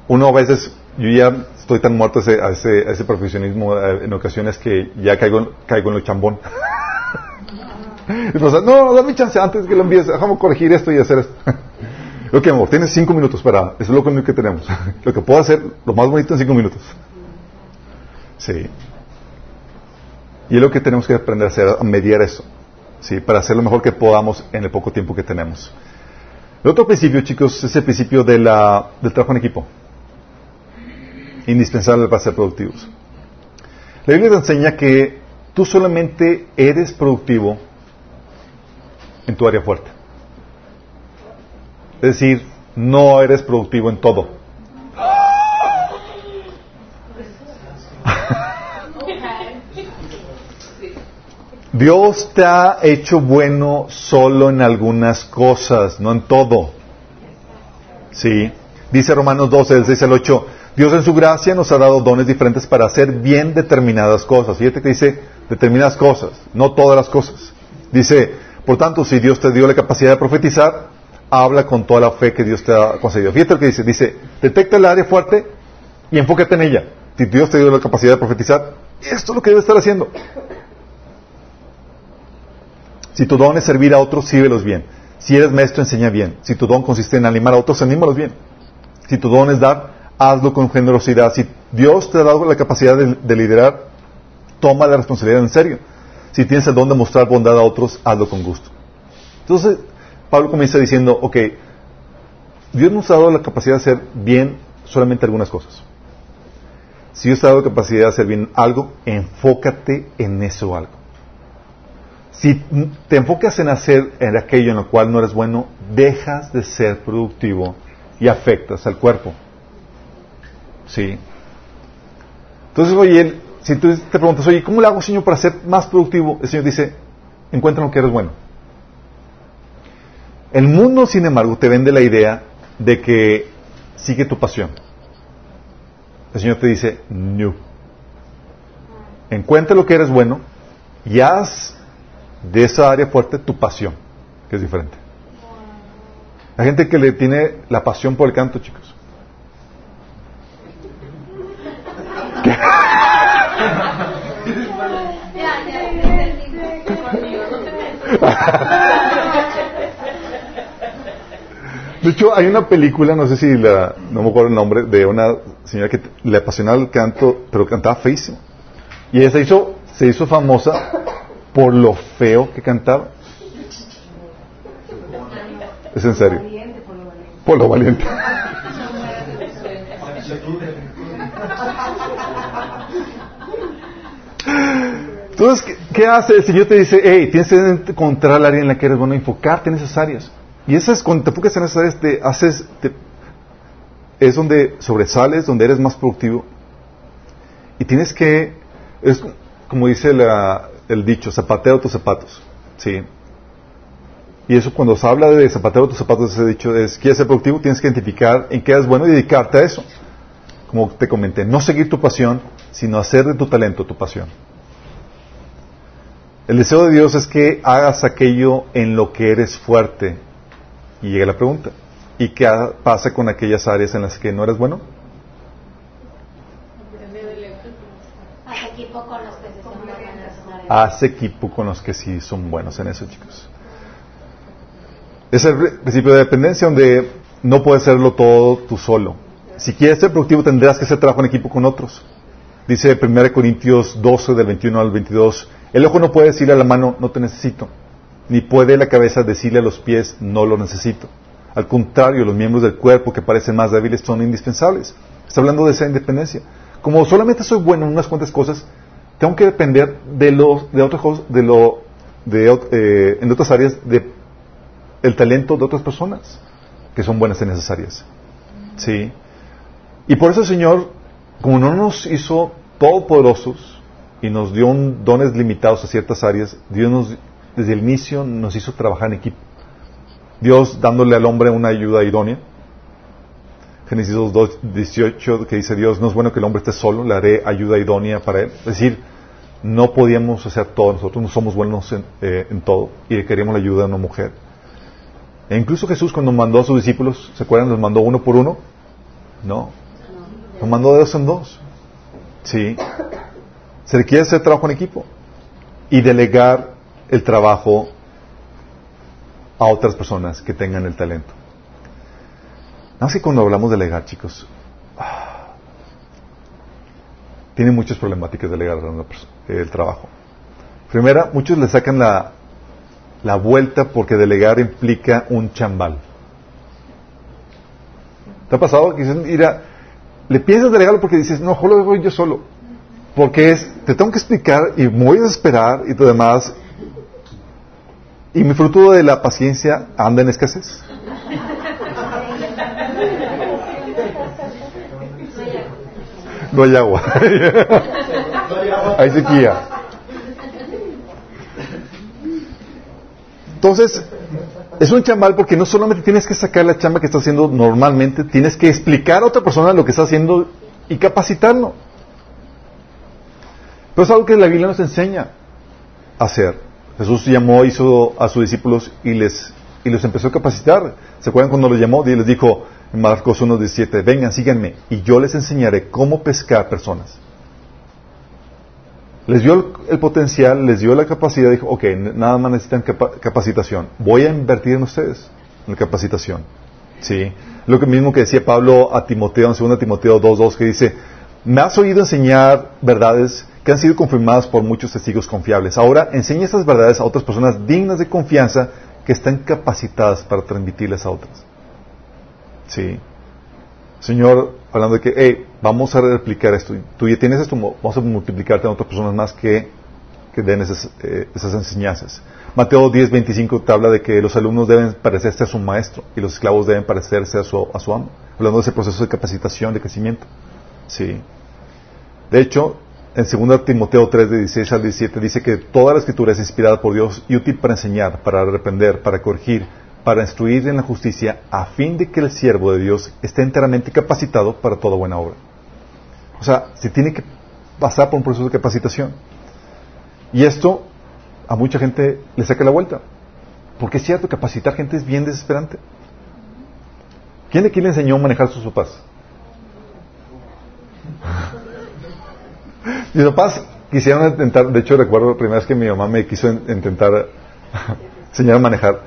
uno a veces, yo ya estoy tan muerto a ese, a ese, ese profesionismo eh, en ocasiones que ya caigo, caigo en lo chambón. Entonces, no, dame chance antes que lo envíes, déjame corregir esto y hacer esto. ok, amor, tienes cinco minutos para, eso es lo único que tenemos. lo que puedo hacer, lo más bonito en cinco minutos. Sí. Y es lo que tenemos que aprender a hacer, a mediar eso. Sí, para hacer lo mejor que podamos en el poco tiempo que tenemos. El otro principio, chicos, es el principio de la, del trabajo en equipo. Indispensable para ser productivos. La Biblia te enseña que tú solamente eres productivo en tu área fuerte. Es decir, no eres productivo en todo. Dios te ha hecho bueno solo en algunas cosas, no en todo. Sí. Dice Romanos 12, del 6 al 8, Dios en su gracia nos ha dado dones diferentes para hacer bien determinadas cosas. Fíjate que dice determinadas cosas, no todas las cosas. Dice, por tanto, si Dios te dio la capacidad de profetizar, habla con toda la fe que Dios te ha concedido. Fíjate lo que dice, dice, detecta el área fuerte y enfócate en ella. Si Dios te dio la capacidad de profetizar, esto es lo que debes estar haciendo. Si tu don es servir a otros, sírvelos bien. Si eres maestro, enseña bien. Si tu don consiste en animar a otros, anímalos bien. Si tu don es dar, hazlo con generosidad. Si Dios te ha dado la capacidad de, liderar, toma la responsabilidad en serio. Si tienes el don de mostrar bondad a otros, hazlo con gusto. Entonces, Pablo comienza diciendo, ok, Dios nos ha dado la capacidad de hacer bien solamente algunas cosas. Si Dios te ha dado la capacidad de hacer bien algo, enfócate en eso algo. Si te enfocas en hacer en aquello en lo cual no eres bueno, dejas de ser productivo y afectas al cuerpo. ¿Sí? Entonces, oye, si tú te preguntas, oye, ¿cómo le hago, Señor, para ser más productivo? El Señor dice, encuentra lo que eres bueno. El mundo, sin embargo, te vende la idea de que sigue tu pasión. el Señor te dice, no. Encuentra lo que eres bueno y haz de esa área fuerte tu pasión, que es diferente. Hay gente que le tiene la pasión por el canto, chicos. De hecho, hay una película, no sé si la, no me acuerdo el nombre, de una señora que le apasionaba el canto, pero cantaba feísimo. Y ella se hizo, se hizo famosa por lo feo que cantaba. Es en serio. Por lo valiente. Entonces, ¿qué, hace? El Señor te dice, hey, tienes que encontrar el área en la que eres bueno, enfocarte en esas áreas. Y esas, cuando te enfocas en esas áreas, te haces, es donde sobresales, donde eres más productivo. Y tienes que, es como dice el dicho, zapateo tus zapatos. ¿sí? Y eso cuando se habla de zapateo tus zapatos, ese dicho es, ¿quieres ser productivo? Tienes que identificar en qué eres bueno y dedicarte a eso. Como te comenté, no seguir tu pasión, sino hacer de tu talento tu pasión. El deseo de Dios es que hagas aquello en lo que eres fuerte. Y llega la pregunta, ¿y qué pasa con aquellas áreas en las que no eres bueno? Haz equipo con los que sí son buenos en esas áreas. Haz equipo con los que sí son buenos en eso, chicos. Es el principio de dependencia donde no puedes hacerlo todo tú solo. Si quieres ser productivo tendrás que hacer trabajo en equipo con otros. Dice 1 Corintios 12 del 21 al 22, el ojo no puede decirle a la mano, no te necesito, ni puede la cabeza decirle a los pies, no lo necesito. Al contrario, los miembros del cuerpo que parecen más débiles son indispensables. Está hablando de esa independencia. Como solamente soy bueno en unas cuantas cosas, tengo que depender de los, de otras cosas, de lo, de, eh, en otras áreas, de el talento de otras personas que son buenas en esas áreas. Sí. Y por eso el Señor, como no nos hizo todopoderosos y nos dio dones limitados a ciertas áreas, Dios desde el inicio nos hizo trabajar en equipo. Dios dándole al hombre una ayuda idónea. Génesis 2, 18, que dice Dios, no es bueno que el hombre esté solo, le haré ayuda idónea para él. Es decir, no podíamos hacer todo, nosotros no somos buenos en, eh, todo y queríamos la ayuda de una mujer. E incluso Jesús cuando mandó a sus discípulos, ¿se acuerdan? Los mandó uno por uno. No. Los mandó de dos en dos. Sí. Se requiere hacer trabajo en equipo y delegar el trabajo a otras personas que tengan el talento. Nada más que cuando hablamos de delegar, chicos, tiene muchas problemáticas delegar el trabajo. Primera, muchos le sacan la, la vuelta porque delegar implica un chambal. ¿Te ha pasado que dices, mira, le piensas delegarlo porque dices, no, lo voy yo solo? Porque es, te tengo que explicar y me voy a esperar y todo demás. Y mi fruto de la paciencia anda en escasez. No hay agua. Hay sequía. Entonces, es un chambal porque no solamente tienes que sacar la chamba que estás haciendo normalmente, tienes que explicar a otra persona lo que está haciendo y capacitarlo. Pero es algo que la Biblia nos enseña a hacer. Jesús llamó, hizo a sus discípulos y les y los empezó a capacitar. ¿Se acuerdan cuando los llamó? Y les dijo en Marcos 1.17, vengan, síganme, y yo les enseñaré cómo pescar personas. Les dio el, potencial, les dio la capacidad, dijo, ok, nada más necesitan capa capacitación. Voy a invertir en ustedes, en la capacitación. ¿Sí? Lo que mismo que decía Pablo a Timoteo, en 2 Timoteo 2.2, que dice, me has oído enseñar verdades que han sido confirmadas por muchos testigos confiables. Ahora enseña esas verdades a otras personas dignas de confianza que están capacitadas para transmitirles a otras. Sí. Señor, hablando de que, hey, vamos a replicar esto. Tú ya tienes esto, vamos a multiplicarte a otras personas más que, que den esas, eh, esas enseñanzas. Mateo 10, 25 te habla de que los alumnos deben parecerse a su maestro y los esclavos deben parecerse a a su amo. Hablando de ese proceso de capacitación, de crecimiento. Sí. De hecho, en 2 Timoteo 3, de 16 al 17, dice que toda la escritura es inspirada por Dios y útil para enseñar, para reprender, para corregir, para instruir en la justicia, a fin de que el siervo de Dios esté enteramente capacitado para toda buena obra. O sea, se tiene que pasar por un proceso de capacitación. Y esto a mucha gente le saca la vuelta. Porque es cierto, capacitar gente es bien desesperante. ¿Quién de aquí le enseñó a manejar sus papás? Mis papás quisieron intentar, de hecho recuerdo la primera vez que mi mamá me quiso intentar enseñar a manejar.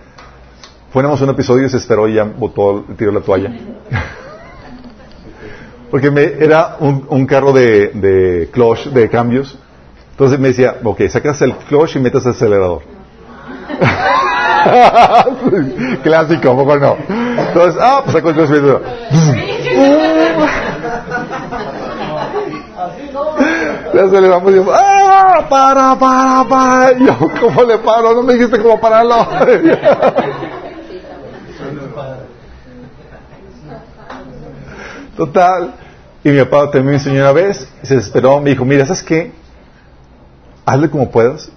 Fuéramos un episodio y se esperó y ya botó, tiró la toalla. Porque me, era un, un carro de, de clutch, de cambios. Entonces me decía, ok, sacas el clutch y metes el acelerador. Clásico, poco no. Entonces, ah, pues saco el clutch y meto. Le aceleramos y yo, ¡ah! ¡Para, para, para! Y yo, ¿cómo le paro? No me dijiste cómo pararlo. Total. Y mi papá también me enseñó una vez, y se desesperó, me dijo, mira, ¿sabes qué? Hazle como puedas,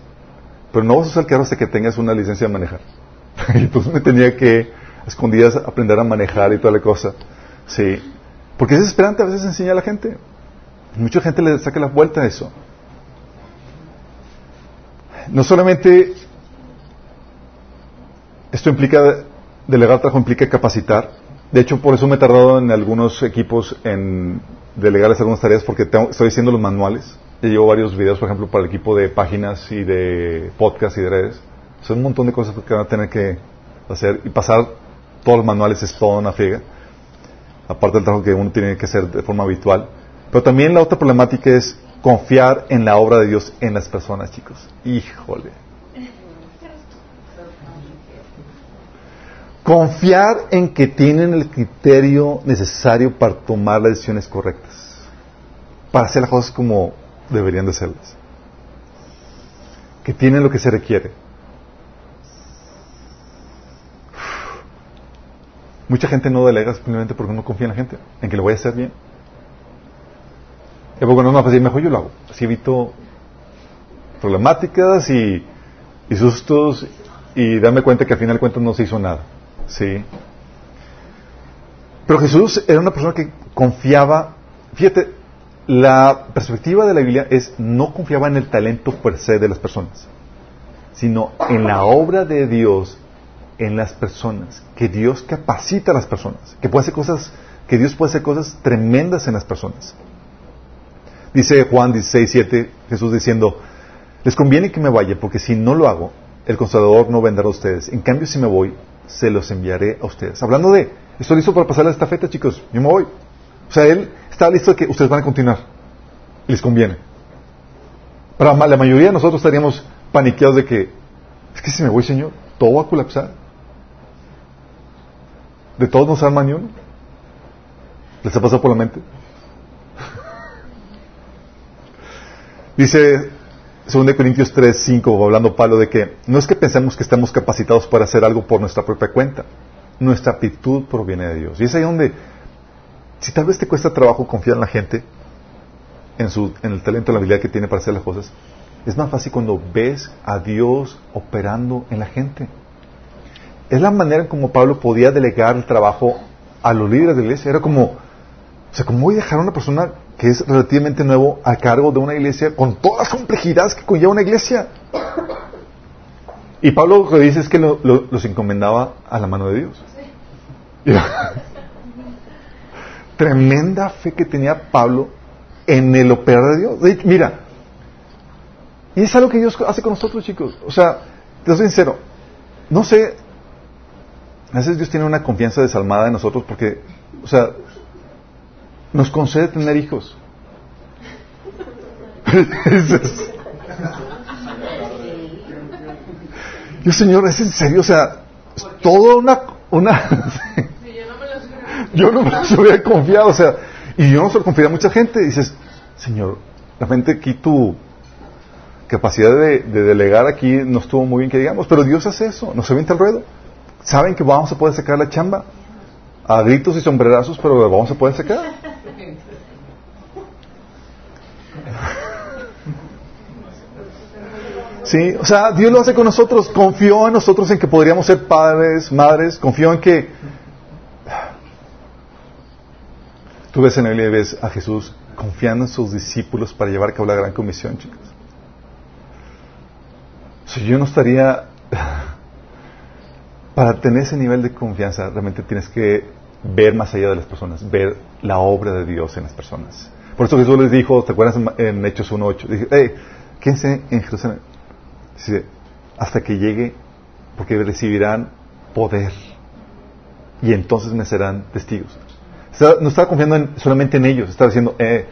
pero no vas a usar el carro hasta que tengas una licencia de manejar. y entonces me tenía que, a escondidas, aprender a manejar y toda la cosa. Sí. Porque es desesperante a veces enseñar a la gente. Mucha gente le saca la vuelta a eso. No solamente esto implica, delegar trabajo implica capacitar. De hecho, por eso me he tardado en algunos equipos en delegarles algunas tareas porque estoy haciendo los manuales. Ya llevo varios videos, por ejemplo, para el equipo de páginas y de podcast y de redes. Son un montón de cosas que van a tener que hacer y pasar todos los manuales es toda una friega. Aparte del trabajo que uno tiene que hacer de forma habitual. Pero también la otra problemática es confiar en la obra de Dios en las personas, chicos. Híjole. Confiar en que tienen el criterio necesario para tomar las decisiones correctas. Para hacer las cosas como deberían de serlas. Que tienen lo que se requiere. Mucha gente no delega simplemente porque no confía en la gente, en que lo voy a hacer bien. Y porque no es más fácil, mejor yo lo hago. Así evito problemáticas y, y sustos y darme cuenta que al final de cuentas no se hizo nada. ¿Sí? Pero Jesús era una persona que confiaba, fíjate, la perspectiva de la Biblia es no confiaba en el talento per se de las personas, sino en la obra de Dios en las personas, que Dios capacita a las personas, que puede hacer cosas, que Dios puede hacer cosas tremendas en las personas. Dice Juan 16, 7, Jesús diciendo, les conviene que me vaya, porque si no lo hago, el consolador no vendrá a ustedes. En cambio, si me voy, se los enviaré a ustedes. Hablando de, estoy listo para pasar la estafeta, chicos, yo me voy. O sea, Él está listo que ustedes van a continuar. Les conviene. Pero la mayoría de nosotros estaríamos paniqueados de que, es que si me voy, Señor, todo va a colapsar. ¿De todos nos arma ni uno? ¿Les ha pasado por la mente? Dice 2 Corintios 3, 5, hablando Pablo de que no es que pensemos que estemos capacitados para hacer algo por nuestra propia cuenta. Nuestra aptitud proviene de Dios. Y es ahí donde, si tal vez te cuesta trabajo confiar en la gente, en, su, en el talento, en la habilidad que tiene para hacer las cosas, es más fácil cuando ves a Dios operando en la gente. Es la manera en como Pablo podía delegar el trabajo a los líderes de la iglesia. Era como, o sea, ¿cómo voy a dejar a una persona que es relativamente nuevo a cargo de una iglesia con todas las complejidades que conlleva una iglesia? Y Pablo lo que dice es que los encomendaba a la mano de Dios. Tremenda fe que tenía Pablo en el operar de Dios. mira, y es algo que Dios hace con nosotros, chicos. O sea, te soy sincero, no sé, a veces Dios tiene una confianza desalmada en nosotros porque, o sea, nos concede tener hijos. Yo, Señor, es en serio, o sea, es toda una... una yo no me los hubiera confiado, o sea, y yo no se lo confié a mucha gente. Dices, Señor, la gente aquí tu capacidad de, delegar aquí no estuvo muy bien que digamos, pero Dios hace eso, nos avienta el ruedo saben que vamos a poder sacar la chamba a gritos y sombrerazos, pero vamos a poder sacar. Sí, o sea, Dios lo hace con nosotros, confió en nosotros en que podríamos ser padres, madres, confió en que tú ves en la Biblia ves a Jesús confiando en sus discípulos para llevar a cabo la gran comisión, chicos. Si yo no estaría... Para tener ese nivel de confianza, realmente tienes que ver más allá de las personas, ver la obra de Dios en las personas. Por eso Jesús les dijo, ¿te acuerdas en Hechos 1.8? Dije, hey, quédense en Jerusalén. Dice, hasta que llegue, porque recibirán poder. Y entonces me serán testigos. no estaba confiando solamente en ellos, estaba diciendo, eh,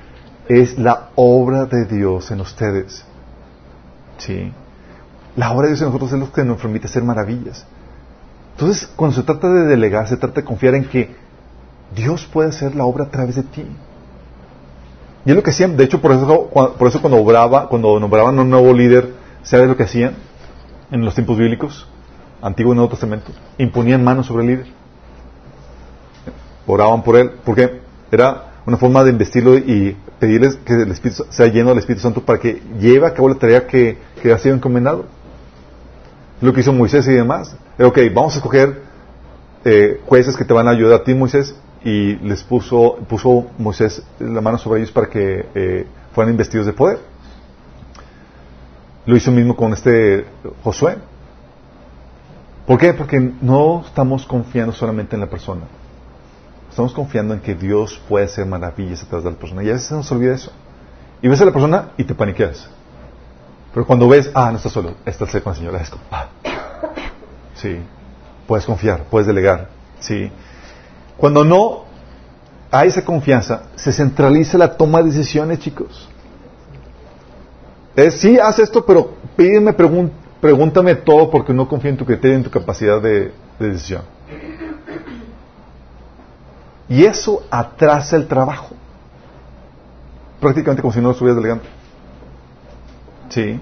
es la obra de Dios en ustedes. ¿Sí? La obra de Dios en nosotros es lo que nos permite hacer maravillas. Entonces, cuando se trata de delegar, se trata de confiar en que Dios puede hacer la obra a través de ti. Y es lo que hacían, de hecho, por eso, por eso cuando nombraban a un nuevo líder, ¿sabes lo que hacían en los tiempos bíblicos? Antiguo y Nuevo Testamento. Imponían manos sobre el líder. Oraban por él, porque era una forma de investirlo y pedirles que el Espíritu sea lleno del Espíritu Santo para que lleve a cabo la tarea que ha sido encomendado lo que hizo Moisés y demás. Ok, vamos a escoger eh, jueces que te van a ayudar a ti, Moisés, y les puso, puso Moisés la mano sobre ellos para que eh, fueran investidos de poder. Lo hizo mismo con este Josué. ¿Por qué? Porque no estamos confiando solamente en la persona. Estamos confiando en que Dios puede hacer maravillas a través de la persona. Y a veces se nos olvida eso. Y ves a la persona y te paniqueas. Pero cuando ves, ah, no estás solo, estás con el Señor, ah. Sí, puedes confiar, puedes delegar. Sí. Cuando no hay esa confianza, se centraliza la toma de decisiones, chicos. Es, sí, haz esto, pero pídeme, pregúntame todo porque no confío en tu criterio en tu capacidad de, de decisión. Y eso atrasa el trabajo. Prácticamente como si no lo estuvieras delegando. Sí.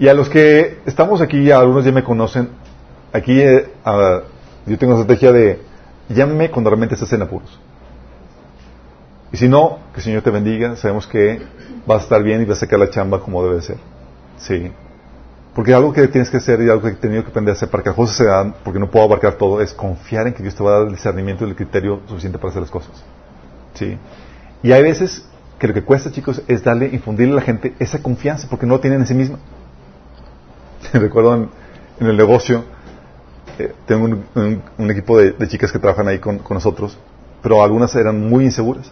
Y a los que estamos aquí, algunos ya me conocen, aquí eh, yo tengo la estrategia de llámame cuando realmente estés en apuros. Y si no, que el Señor te bendiga, sabemos que vas a estar bien y vas a sacar la chamba como debe ser. Sí. Porque algo que tienes que hacer y algo que he tenido que aprender a hacer para que las cosas se dan, porque no puedo abarcar todo, es confiar en que Dios te va a dar el discernimiento y el criterio suficiente para hacer las cosas. Sí. Y hay veces que lo que cuesta, chicos, es darle, infundirle a la gente esa confianza, porque no lo tienen en sí misma. Recuerdo en, el negocio, eh, tengo un, equipo de, chicas que trabajan ahí con, nosotros, pero algunas eran muy inseguras.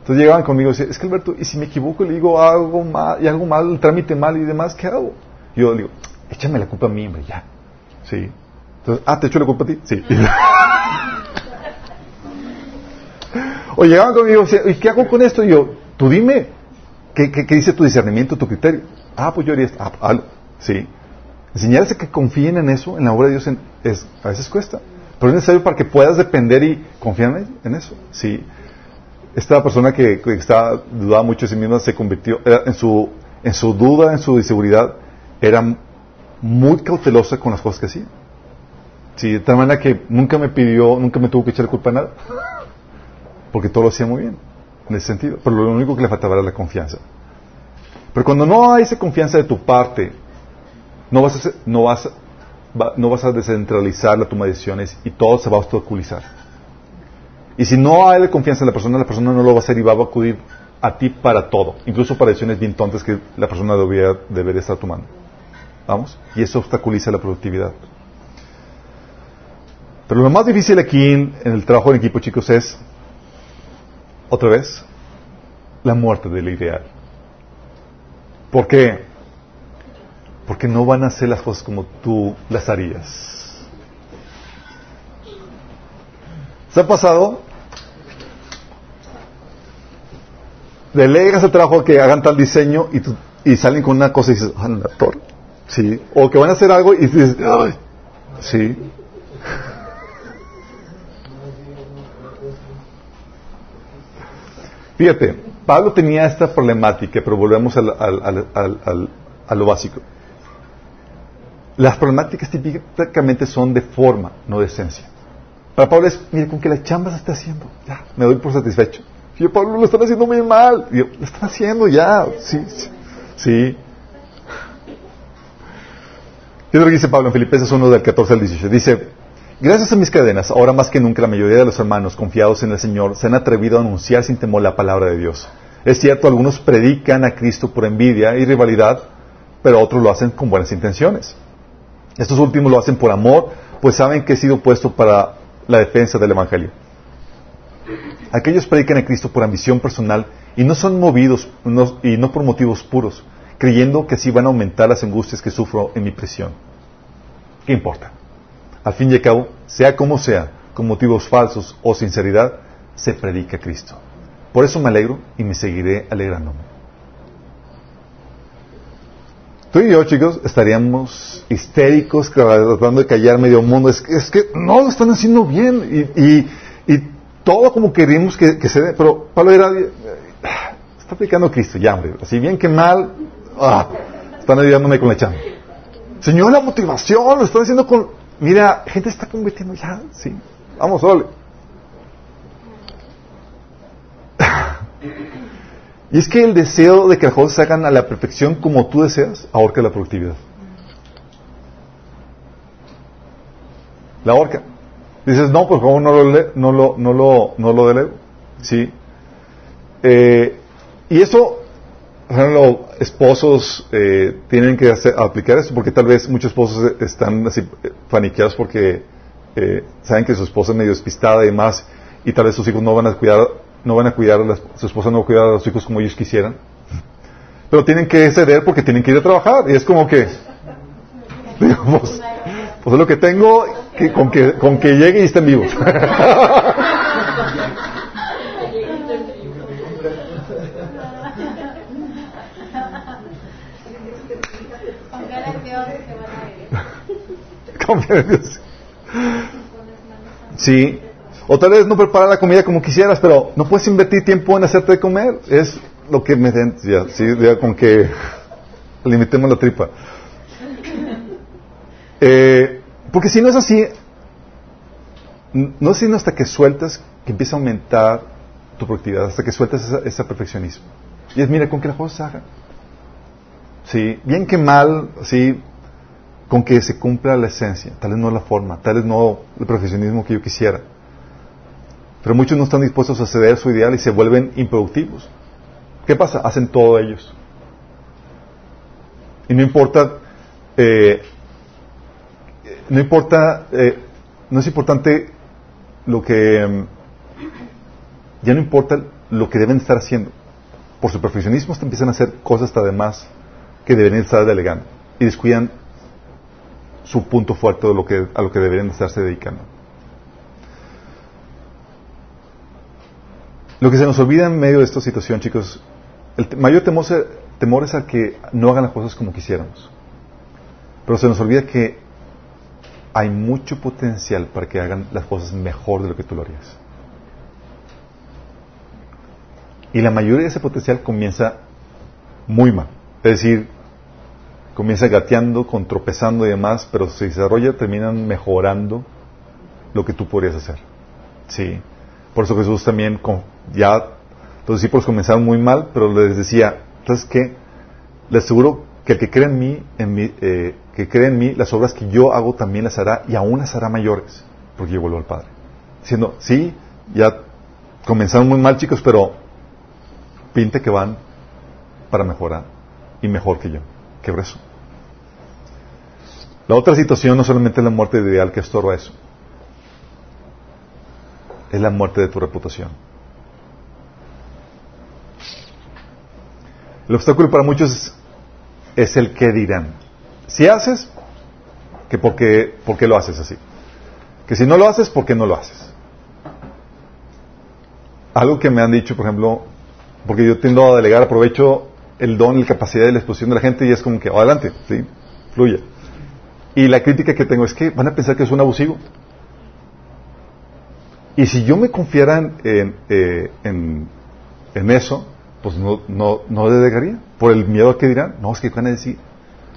Entonces llegaban conmigo y decían, es que Alberto, y si me equivoco y le digo algo mal, y algo mal, el trámite mal y demás, ¿qué hago? yo le digo, échame la culpa a mí, hombre, ya. Sí. Entonces, ah, ¿te echo la culpa a ti? Sí. o llegaban conmigo y decían, ¿y qué hago con esto? Y yo, Tú dime, ¿qué, dice tu discernimiento, tu criterio? Ah, pues yo haría esto. Ah, sí. Enseñarles que confíen en eso, en la obra de Dios, es, a veces cuesta. Pero es necesario para que puedas depender y confiar en, eso. Sí. Esta persona que, estaba, dudaba mucho de sí misma se convirtió, en, su, en su duda, en su inseguridad, era muy cautelosa con las cosas que hacía. Sí, de tal manera que nunca me pidió, nunca me tuvo que echar culpa a nada. Porque todo lo hacía muy bien en ese sentido. Pero lo único que le faltaba era la confianza. Pero cuando no hay esa confianza de tu parte, no vas a, no vas, no vas a descentralizar la toma de decisiones y todo se va a obstaculizar. Y si no hay confianza en la persona, la persona no lo va a hacer y va a acudir a ti para todo, incluso para decisiones bien tontas que la persona debería, debería estar tomando. ¿Vamos? Y eso obstaculiza la productividad. Pero lo más difícil aquí en el trabajo en equipo, chicos, es otra vez, la muerte del ideal. ¿Por qué? Porque no van a hacer las cosas como tú las harías. ¿Se ha pasado? Delegas el trabajo que hagan tal diseño y, y salen con una cosa y dices, ah, la torre. Sí. O que van a hacer algo y dices, ay, sí. Fíjate, Pablo tenía esta problemática, pero volvemos a lo básico. Las problemáticas típicamente son de forma, no de esencia. Para Pablo es, mire, con que la chamba se está haciendo, ya, me doy por satisfecho. Y yo, Pablo, lo están haciendo muy mal. Y yo, lo están haciendo ya, sí, sí. sí. ¿Qué es lo que dice Pablo en Filipenses 1 del 14 al 18? Dice, Gracias a mis cadenas, ahora más que nunca la mayoría de los hermanos confiados en el Señor se han atrevido a anunciar sin temor la palabra de Dios. Es cierto, algunos predican a Cristo por envidia y rivalidad, pero otros lo hacen con buenas intenciones. Estos últimos lo hacen por amor, pues saben que he sido puesto para la defensa del Evangelio. Aquellos predican a Cristo por ambición personal y no son movidos y no por motivos puros, creyendo que así van a aumentar las angustias que sufro en mi prisión. ¿Qué importa? Al fin y al cabo, sea como sea, con motivos falsos o sinceridad, se predica a Cristo. Por eso me alegro y me seguiré alegrándome. Tú y yo, chicos, estaríamos histéricos tratando de callar medio mundo. Es es que no lo están haciendo bien y, y, todo como queremos que, se dé. Pero Pablo era, está predicando a Cristo, ya, hombre. Así bien que mal, ah, están ayudándome con la chamba. Señor, la motivación, lo están haciendo con... Mira, gente está convirtiendo ya, sí. Vamos, ole. Y es que el deseo de que las cosas se hagan a la perfección como tú deseas, ahorca la productividad. La ahorca. Dices, no, por favor, no lo, no lo, no lo, no lo delego. ¿Sí? Eh, y eso, los esposos eh, tienen que aplicar eso, porque tal vez muchos esposos están así eh, paniqueados porque saben que su esposa es medio despistada y demás, y tal vez sus hijos no van a cuidar no van a cuidar, a su esposa no va a cuidar a los hijos como ellos quisieran. Pero tienen que ceder porque tienen que ir a trabajar. Y es como que, digamos, pues es lo que tengo que, con, que, con que llegue y estén vivos. Confía en Dios. Sí, o tal vez no preparar la comida como quisieras, pero no puedes invertir tiempo en hacerte de comer. Es lo que me den, ya, sí, con que limitemos la tripa. Eh, porque si no es así, no es sino hasta que sueltas que empieza a aumentar tu productividad, hasta que sueltas ese perfeccionismo. Y es, mira, con que la cosa se haga. Sí, bien que mal, sí, con que se cumpla la esencia, tal vez no la forma, tal vez no el perfeccionismo que yo quisiera. Pero muchos no están dispuestos a ceder su ideal y se vuelven improductivos. ¿Qué pasa? Hacen todo ellos. Y no importa, eh, no importa, eh, no es importante lo que, mm, ya no importa lo que deben estar haciendo. Por su perfeccionismo empiezan a hacer cosas hasta de más que deberían estar delegando y descuidan su punto fuerte lo que, a lo que deberían estarse dedicando. Lo que se nos olvida en medio de esta situación, chicos, el mayor temor, es a que no hagan las cosas como quisiéramos. Pero se nos olvida que hay mucho potencial para que hagan las cosas mejor de lo que tú lo harías. Y la mayoría de ese potencial comienza muy mal. Es decir, comienza gateando, con tropezando y demás, pero se desarrolla, terminan mejorando lo que tú podrías hacer. Sí. Por eso Jesús también ya los discípulos comenzaron muy mal, pero les decía, entonces qué? Les aseguro que el que cree en mí, en eh, que cree en mí, las obras que yo hago también las hará y aún las hará mayores, porque yo vuelvo al Padre. Diciendo, sí, ya comenzaron muy mal chicos, pero pinte que van para mejorar y mejor que yo. Qué eso. La otra situación no solamente es la muerte ideal que estorba eso, es la muerte de tu reputación. El obstáculo para muchos es, el que dirán. Si haces, que porque, qué lo haces así. Que si no lo haces, ¿por qué no lo haces? Algo que me han dicho, por ejemplo, porque yo tiendo a delegar, aprovecho el don y la capacidad de la exposición de la gente y es como que, adelante, ¿sí? Fluye. Y la crítica que tengo es que van a pensar que es un abusivo. Y si yo me confiara en, eh, en, en, eso, pues no, no, no delegaría. Por el miedo a que dirán, no, es que van a decir.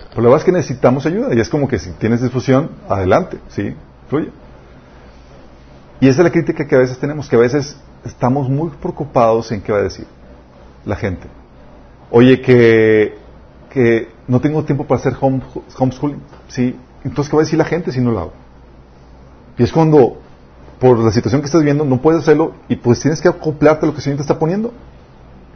Pero la verdad es que necesitamos ayuda. Y es como que si tienes discusión, adelante, ¿sí? Fluye. Y esa es la crítica que a veces tenemos, que a veces estamos muy preocupados en qué va a decir la gente. Oye, que, que no tengo tiempo para hacer home, homeschooling, ¿sí? Entonces, ¿qué va a decir la gente si no lo hago? Y es cuando, por la situación que estás viviendo, no puedes hacerlo y pues tienes que acoplarte a lo que el Señor te está poniendo.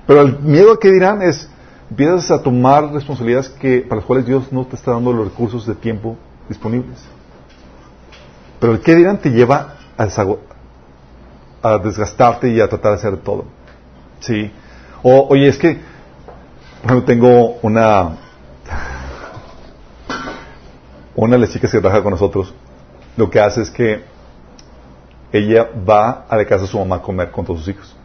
Pero el miedo a que dirán es, empiezas a tomar responsabilidades que, para las cuales Dios no te está dando los recursos de tiempo disponibles. Pero el que dirán te lleva a, a desgastarte y a tratar de hacer todo. Sí. O, oye, es que, ejemplo, tengo una, una de las chicas que trabaja con nosotros, lo que hace es que ella va a la casa de su mamá a comer con todos sus hijos.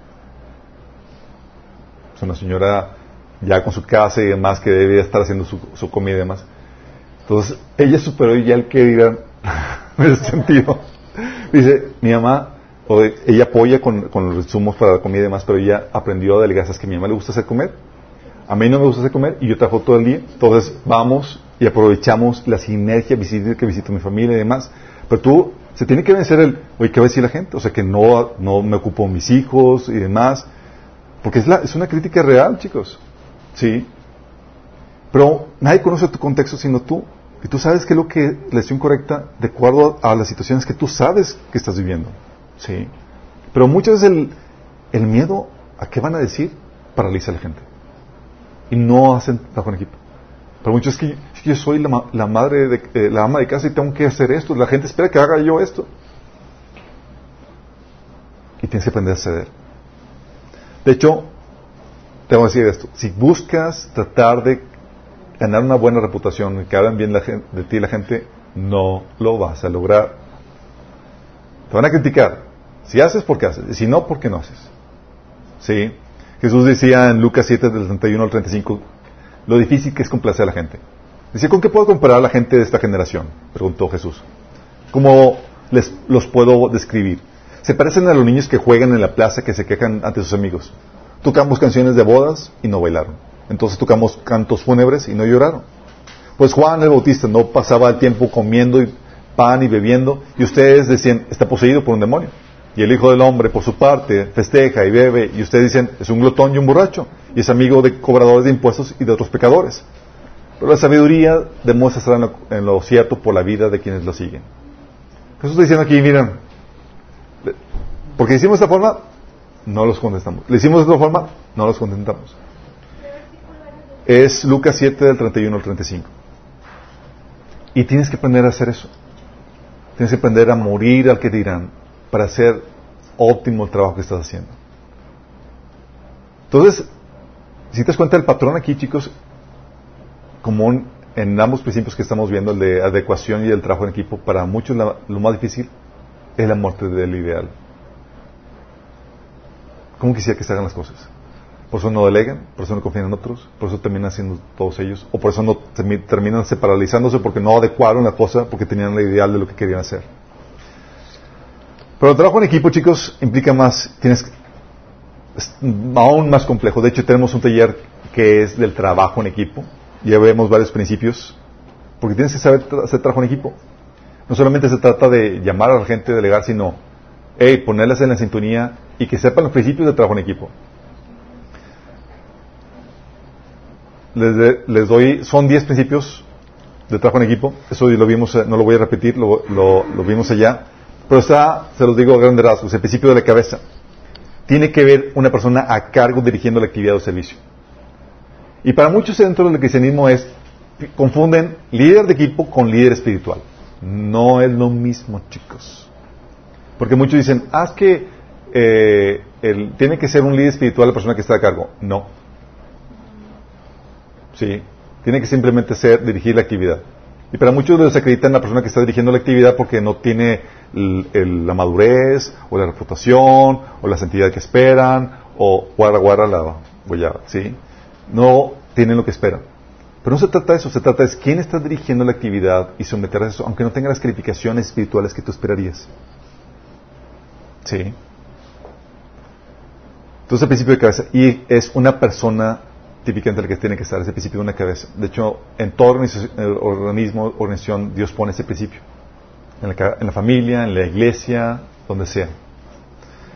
Es una señora ya con su casa y demás que debe estar haciendo su, su comida y demás. Entonces, ella superó ya el que dirán en ese sentido. Dice, mi mamá, o ella apoya con, con los insumos para la comida y demás, pero ella aprendió a delegar, "¿Sabes que mi mamá le gusta hacer comer, a mí no me gusta hacer comer y yo trabajo todo el día, entonces vamos y aprovechamos la sinergia, visita que visito mi familia y demás. Pero tú, se tiene que vencer el, oye, ¿qué va a decir la gente? O sea, que no, no me ocupo mis hijos y demás. Porque es, la, es una crítica real, chicos. ¿Sí? Pero nadie conoce tu contexto sino tú. Y tú sabes qué es lo que la decisión correcta de acuerdo a las situaciones que tú sabes que estás viviendo. ¿Sí? Pero muchas veces el, el miedo a qué van a decir paraliza a la gente. Y no hacen trabajo en equipo. Pero muchos es es que yo soy la, ma- la madre, de, eh, la ama de casa y tengo que hacer esto. La gente espera que haga yo esto. Y tienes que aprender a ceder. De hecho, tengo que decir esto. Si buscas tratar de ganar una buena reputación que hablen bien la gen- de ti la gente, no lo vas a lograr. Te van a criticar. Si haces, porque haces. Y si no, porque no haces. ¿Sí? Jesús decía en Lucas 7, del 31 al 35, lo difícil que es complacer a la gente. Decía, ¿con qué puedo comparar a la gente de esta generación? Preguntó Jesús. ¿Cómo les, los puedo describir? Se parecen a los niños que juegan en la plaza que se quejan ante sus amigos. Tocamos canciones de bodas y no bailaron. Entonces tocamos cantos fúnebres y no lloraron. Pues Juan el Bautista no pasaba el tiempo comiendo y- pan y bebiendo y ustedes decían, está poseído por un demonio. Y el Hijo del Hombre, por su parte, festeja y bebe y ustedes dicen, es un glotón y un borracho y es amigo de cobradores de impuestos y de otros pecadores. Pero la sabiduría demuestra estar en lo, cierto por la vida de quienes lo siguen. Jesús está diciendo aquí, miren, porque hicimos de esta forma, no los contestamos. Le hicimos de otra forma, no los contentamos. Es Lucas 7 del 31 al 35. Y tienes que aprender a hacer eso. Tienes que aprender a morir al que dirán para hacer óptimo el trabajo que estás haciendo. Entonces, si te das cuenta del patrón aquí, chicos, común en ambos principios que estamos viendo, el de adecuación y el trabajo en equipo, para muchos la- lo más difícil es la muerte del ideal. ¿Cómo quisiera que se hagan las cosas? Por eso no delegan, por eso no confían en otros, por eso terminan haciendo todos ellos, o por eso no termi- terminan se paralizándose porque no adecuaron la cosa, porque tenían la ideal de lo que querían hacer. Pero el trabajo en equipo, chicos, implica más, tienes es aún más complejo. De hecho, tenemos un taller que es del trabajo en equipo. Ya vemos varios principios, porque tienes que saber hacer trabajo en equipo. No solamente se trata de llamar a la gente, delegar, sino hey, ponerlas en la sintonía y que sepan los principios de trabajo en equipo. Les, de- les doy, son 10 principios de trabajo en equipo. Eso lo vimos, eh, no lo voy a repetir, lo vimos allá. Pero está, se los digo a grandes rasgos, el principio de la cabeza. Tiene que ver una persona a cargo dirigiendo la actividad o servicio. Y para muchos dentro del cristianismo es, confunden líder de equipo con líder espiritual. No es lo mismo, chicos. Porque muchos dicen, ah, es que eh, el- tiene que ser un líder espiritual la persona que está a cargo. No. Sí. Tiene que simplemente ser dirigir la actividad. Y para muchos les acreditan la persona que está dirigiendo la actividad porque no tiene el- la madurez, o la reputación, o la santidad que esperan, o guarda, guarda la bollada, ¿sí? No tienen lo que esperan. Pero no se trata de eso, se trata de quién está dirigiendo la actividad y someter a eso, aunque no tenga las calificaciones espirituales que tú esperarías. ¿Sí? Entonces el principio de cabeza, y es una persona típicamente la que tiene que estar, ese principio de una cabeza. De hecho, en todo organismo, organización, Dios pone ese principio. En la, en la familia, en la iglesia, donde sea.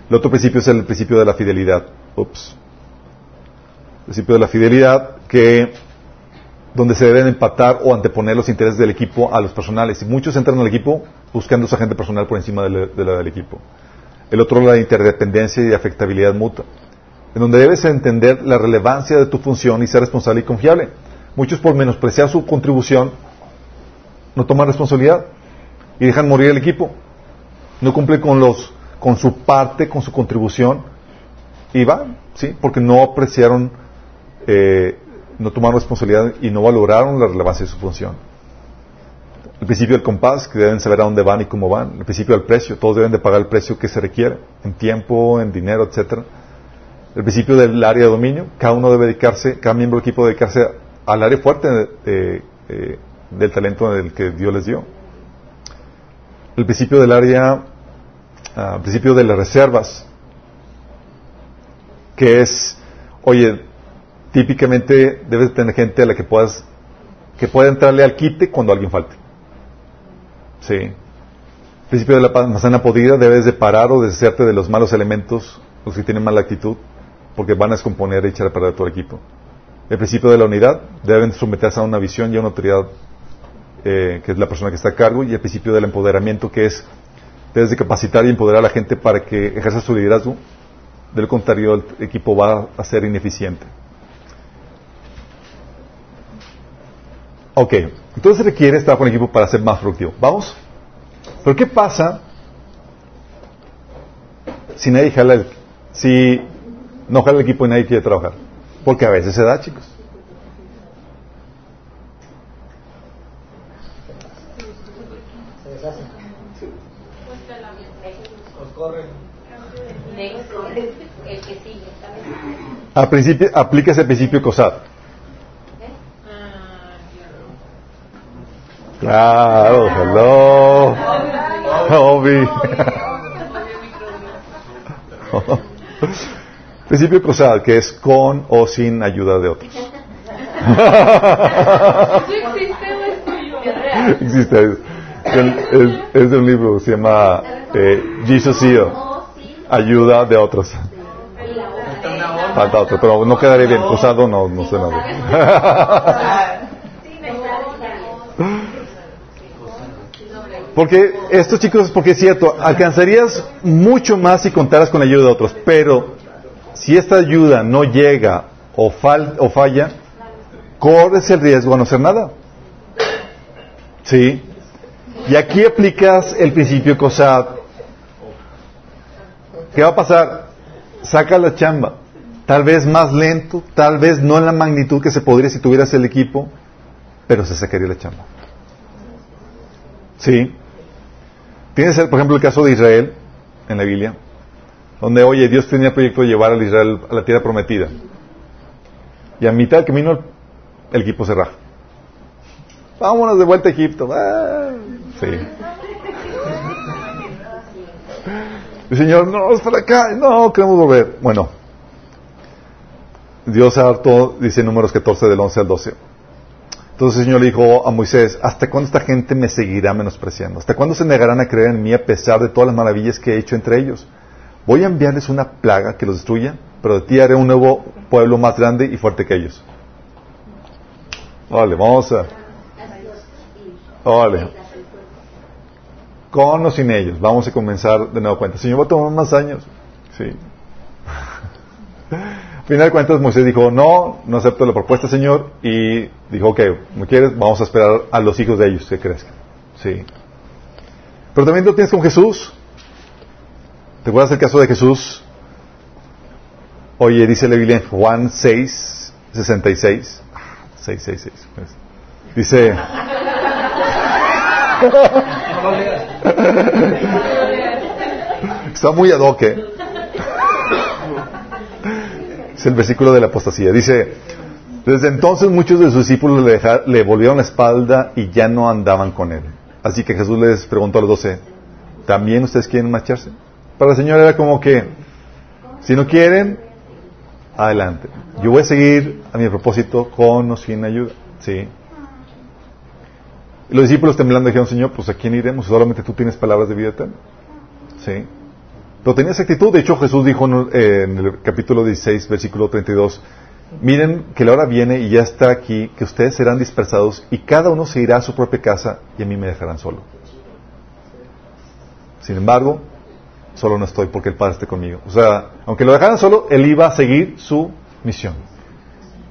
El otro principio es el principio de la fidelidad. Ups. Principio de la fidelidad que donde se deben empatar o anteponer los intereses del equipo a los personales. Y muchos entran al equipo buscando su agente personal por encima de la, de la del equipo. El otro, la interdependencia y afectabilidad mutua, en donde debes entender la relevancia de tu función y ser responsable y confiable. Muchos, por menospreciar su contribución, no toman responsabilidad y dejan morir el equipo. No cumplen con, los, con su parte, con su contribución y van, ¿sí? Porque no apreciaron, eh, no tomaron responsabilidad y no valoraron la relevancia de su función. El principio del compás, que deben saber a dónde van y cómo van. El principio del precio, todos deben de pagar el precio que se requiere, en tiempo, en dinero, etcétera. El principio del área de dominio, cada uno debe dedicarse, cada miembro del equipo debe dedicarse al área fuerte de, eh, del talento del que Dios les dio. El principio del área, uh, principio de las reservas, que es, oye, típicamente debes tener gente a la que puedas, que pueda entrarle al quite cuando alguien falte. Sí. El principio de la manzana podrida, debes de parar o deshacerte de los malos elementos, los que tienen mala actitud, porque van a descomponer y echar a perder todo el equipo. El principio de la unidad, deben someterse a una visión y a una autoridad eh, que es la persona que está a cargo, y el principio del empoderamiento, que es, debes de capacitar y empoderar a la gente para que ejerza su liderazgo. De lo contrario, el equipo va a ser ineficiente. Ok, entonces se requiere estar con el equipo para ser más productivo. ¿Vamos? Pero ¿qué pasa si nadie jala el, si no jala el equipo y nadie quiere trabajar? Porque a veces se da, chicos. Al principio, aplica ese principio COSAD. Claro, hello. Obi. principio COSAD, que es con o sin ayuda de otros. existe. Es, es, de un libro, se llama eh, Jesus Seal, Ayuda de otros. Falta otro, pero no quedaría bien. Usado no, no sé nada. Porque esto, chicos, porque es cierto, alcanzarías mucho más si contaras con la ayuda de otros, pero si esta ayuda no llega o, fal o falla, corres el riesgo a no hacer nada. ¿Sí? Y aquí aplicas el principio COSAD. ¿Qué va a pasar? Saca la chamba. Tal vez más lento, tal vez no en la magnitud que se podría si tuvieras el equipo, pero se sacaría la chamba. ¿Sí? Tienes, por ejemplo, el caso de Israel en la Biblia, donde, oye, Dios tenía el proyecto de llevar a Israel a la tierra prometida. Y a mitad del camino el equipo se raja. Vámonos de vuelta a Egipto. Ah, sí. El Señor, no, es para acá, no, queremos volver. Bueno, Dios harto, dice números 14 del 11 al 12. Entonces el Señor le dijo a Moisés, ¿hasta cuándo esta gente me seguirá menospreciando? ¿Hasta cuándo se negarán a creer en mí a pesar de todas las maravillas que he hecho entre ellos? Voy a enviarles una plaga que los destruya, pero de ti haré un nuevo pueblo más grande y fuerte que ellos. Vale, vamos a... Vale. Con o sin ellos. Vamos a comenzar de nuevo cuenta. Señor, va a tomar más años. Sí. Al final de cuentas, Moisés dijo, no, no acepto la propuesta, Señor, y dijo, ok, ¿me quieres? Vamos a esperar a los hijos de ellos que crezcan. Sí. Pero también lo tienes con Jesús. ¿Te acuerdas del caso de Jesús? Oye, dice la Biblia en Juan 6, 66. 6, 6, 6. Dice... Está muy ad hoc, ¿eh? El versículo de la apostasía. Dice, desde entonces muchos de sus discípulos le, le, volvieron la espalda y ya no andaban con él. Así que Jesús les preguntó a los doce, ¿también ustedes quieren marcharse? Para el Señor era como que, si no quieren, adelante. Yo voy a seguir a mi propósito con o sin ayuda. ¿Sí? Los discípulos temblando dijeron, Señor, pues a quién iremos? Solamente tú tienes palabras de vida eterna. ¿Sí? Pero tenía esa actitud. De hecho, Jesús dijo en el capítulo 16, versículo 32, Miren que la hora viene y ya está aquí, que ustedes serán dispersados y cada uno se irá a su propia casa y a mí me dejarán solo. Sin embargo, solo no estoy porque el Padre esté conmigo. O sea, aunque lo dejaran solo, él iba a seguir su misión,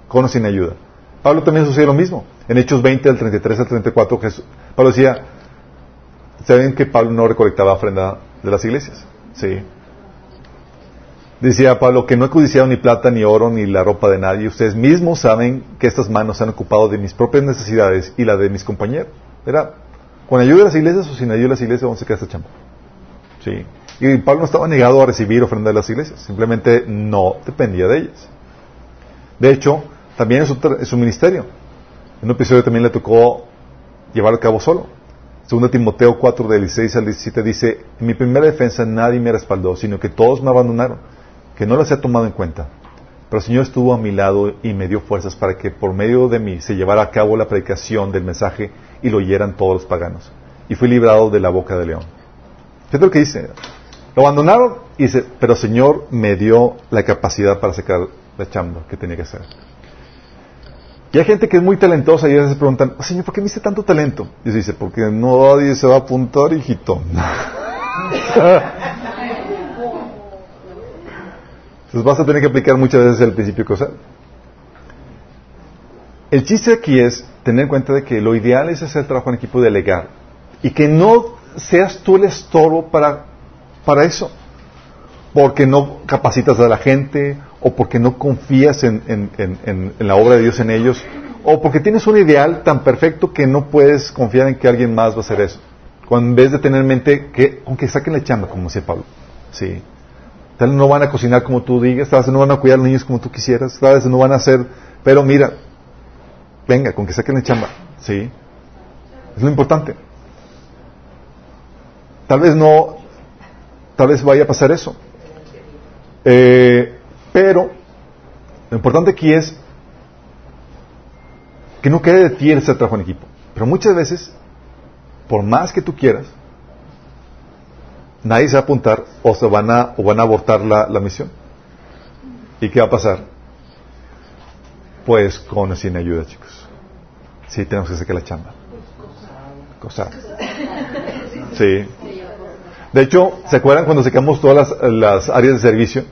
con o sin ayuda. Pablo también sucedió lo mismo. En Hechos 20, del 33 al 34, Jesús, Pablo decía, ¿saben que Pablo no recolectaba ofrenda de las iglesias? Sí. Decía Pablo que no he codiciado ni plata, ni oro, ni la ropa de nadie. Ustedes mismos saben que estas manos se han ocupado de mis propias necesidades y la de mis compañeros. Era, con ayuda de las iglesias o sin ayuda de las iglesias, vamos a quedar esta chamba. Sí. Y Pablo no estaba negado a recibir ofrenda de las iglesias, simplemente no dependía de ellas. De hecho, también en su, en su ministerio. En un episodio también le tocó llevar a cabo solo. Según Timoteo 4, del 16 al 17, dice, en mi primera defensa nadie me respaldó, sino que todos me abandonaron, que no las he tomado en cuenta. Pero el Señor estuvo a mi lado y me dio fuerzas para que por medio de mí se llevara a cabo la predicación del mensaje y lo oyeran todos los paganos. Y fui librado de la boca del león. ¿Qué es lo que dice? Lo abandonaron y dice, pero el Señor me dio la capacidad para sacar la chamba que tenía que hacer. Y hay gente que es muy talentosa y a veces se preguntan, Señor, ¿por qué me diste tanto talento? Y se dice, porque nadie se va a apuntar, hijito. Entonces vas a tener que aplicar muchas veces el principio causal. El chiste aquí es tener en cuenta de que lo ideal es hacer trabajo en equipo y delegar. Y que no seas tú el estorbo para, para eso. Porque no capacitas a la gente, o porque no confías en, en, en, la obra de Dios en ellos, o porque tienes un ideal tan perfecto que no puedes confiar en que alguien más va a hacer eso. Cuando en vez de tener en mente que, aunque saquen la chamba, como decía Pablo, sí. Tal vez no van a cocinar como tú digas, tal vez no van a cuidar a los niños como tú quisieras, tal vez no van a hacer, pero mira, venga, con que saquen la chamba, sí. Es lo importante. Tal vez no, tal vez vaya a pasar eso. Eh, pero lo importante aquí es que no quede de ti el ser trabajo en equipo. Pero muchas veces, por más que tú quieras, nadie se va a apuntar o se van a, o van a abortar la, la misión. ¿Y qué va a pasar? Pues con o sin ayuda, chicos. Sí, tenemos que sacar la chamba. Cosa. Sí. De hecho, ¿se acuerdan cuando sacamos todas las, las áreas de servicio?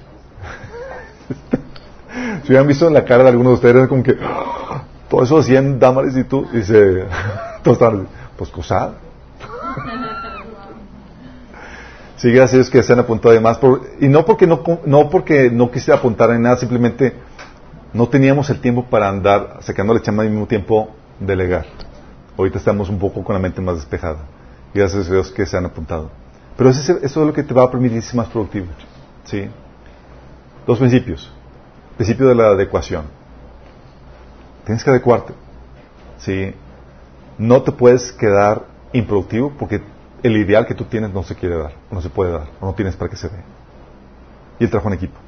si hubieran visto en la cara de algunos de ustedes, como que ¡Ah! todo eso hacían Damaris y tú, y dice, todos estaban, pues cosada. sí, gracias a Dios que se han apuntado además, por, y no porque no, no porque no quisiera apuntar en nada, simplemente no teníamos el tiempo para andar sacando la chamba al mismo tiempo delegar. Ahorita estamos un poco con la mente más despejada. Gracias a Dios que se han apuntado. Pero eso es, lo que te va a permitir ser más productivo. ¿Sí? Dos principios. Principio de la adecuación. Tienes que adecuarte. ¿Sí? No te puedes quedar improductivo porque el ideal que tú tienes no se quiere dar, no se puede dar, o no tienes para que se dé. Y el trabajo en equipo.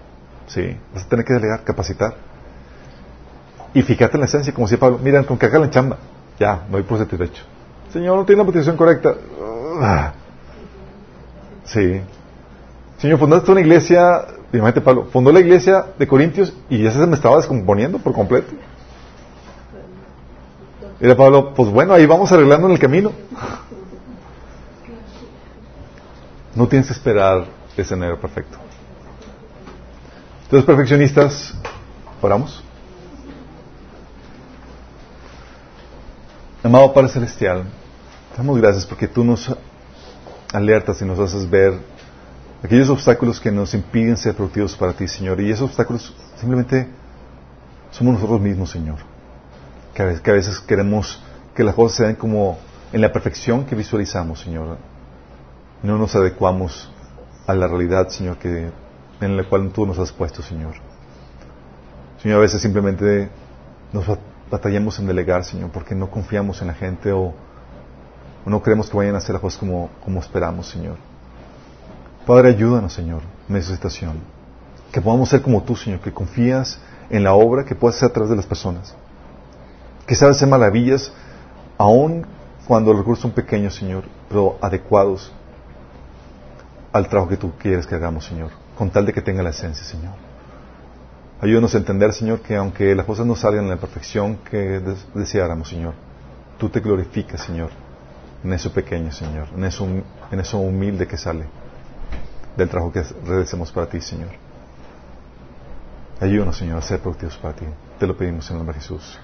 ¿Sí? Vas a tener que delegar, capacitar. Y fíjate en la esencia, como decía Pablo, miren, con que haga la chamba, ya, no hay por satisfecho. Señor, no tiene la motivación correcta. Ah. Sí. Señor, fundaste una iglesia, imagínate Pablo, fundó la iglesia de Corintios y ya se me estaba descomponiendo por completo. Era Pablo, pues bueno, ahí vamos arreglando en el camino. No tienes que esperar ese enero perfecto. Entonces, perfeccionistas, oramos. Amado Padre Celestial, damos gracias porque tú nos alertas y nos haces ver aquellos obstáculos que nos impiden ser productivos para ti, Señor. Y esos obstáculos simplemente somos nosotros mismos, Señor. Que a, veces, queremos que las cosas se den como en la perfección que visualizamos, Señor. No nos adecuamos a la realidad, Señor, que, en la cual tú nos has puesto, Señor. Señor, a veces simplemente nos batallamos en delegar, Señor, porque no confiamos en la gente o, o no creemos que vayan a hacer las cosas como, como esperamos, Señor. Padre, ayúdanos, Señor, en esa situación. Que podamos ser como tú, Señor, que confías en la obra que puedes hacer a través de las personas. Que sabes hacer maravillas, aun cuando los recursos son pequeños, Señor, pero adecuados al trabajo que tú quieres que hagamos, Señor, con tal de que tenga la esencia, Señor. Ayúdanos a entender, Señor, que aunque las cosas no salgan en la perfección que deseáramos, Señor, tú te glorificas, Señor, en eso pequeño, Señor, en eso, en eso humilde que sale del trabajo que realizamos para ti, Señor. Ayúdanos, Señor, a ser productivos para ti. Te lo pedimos en el nombre de Jesús.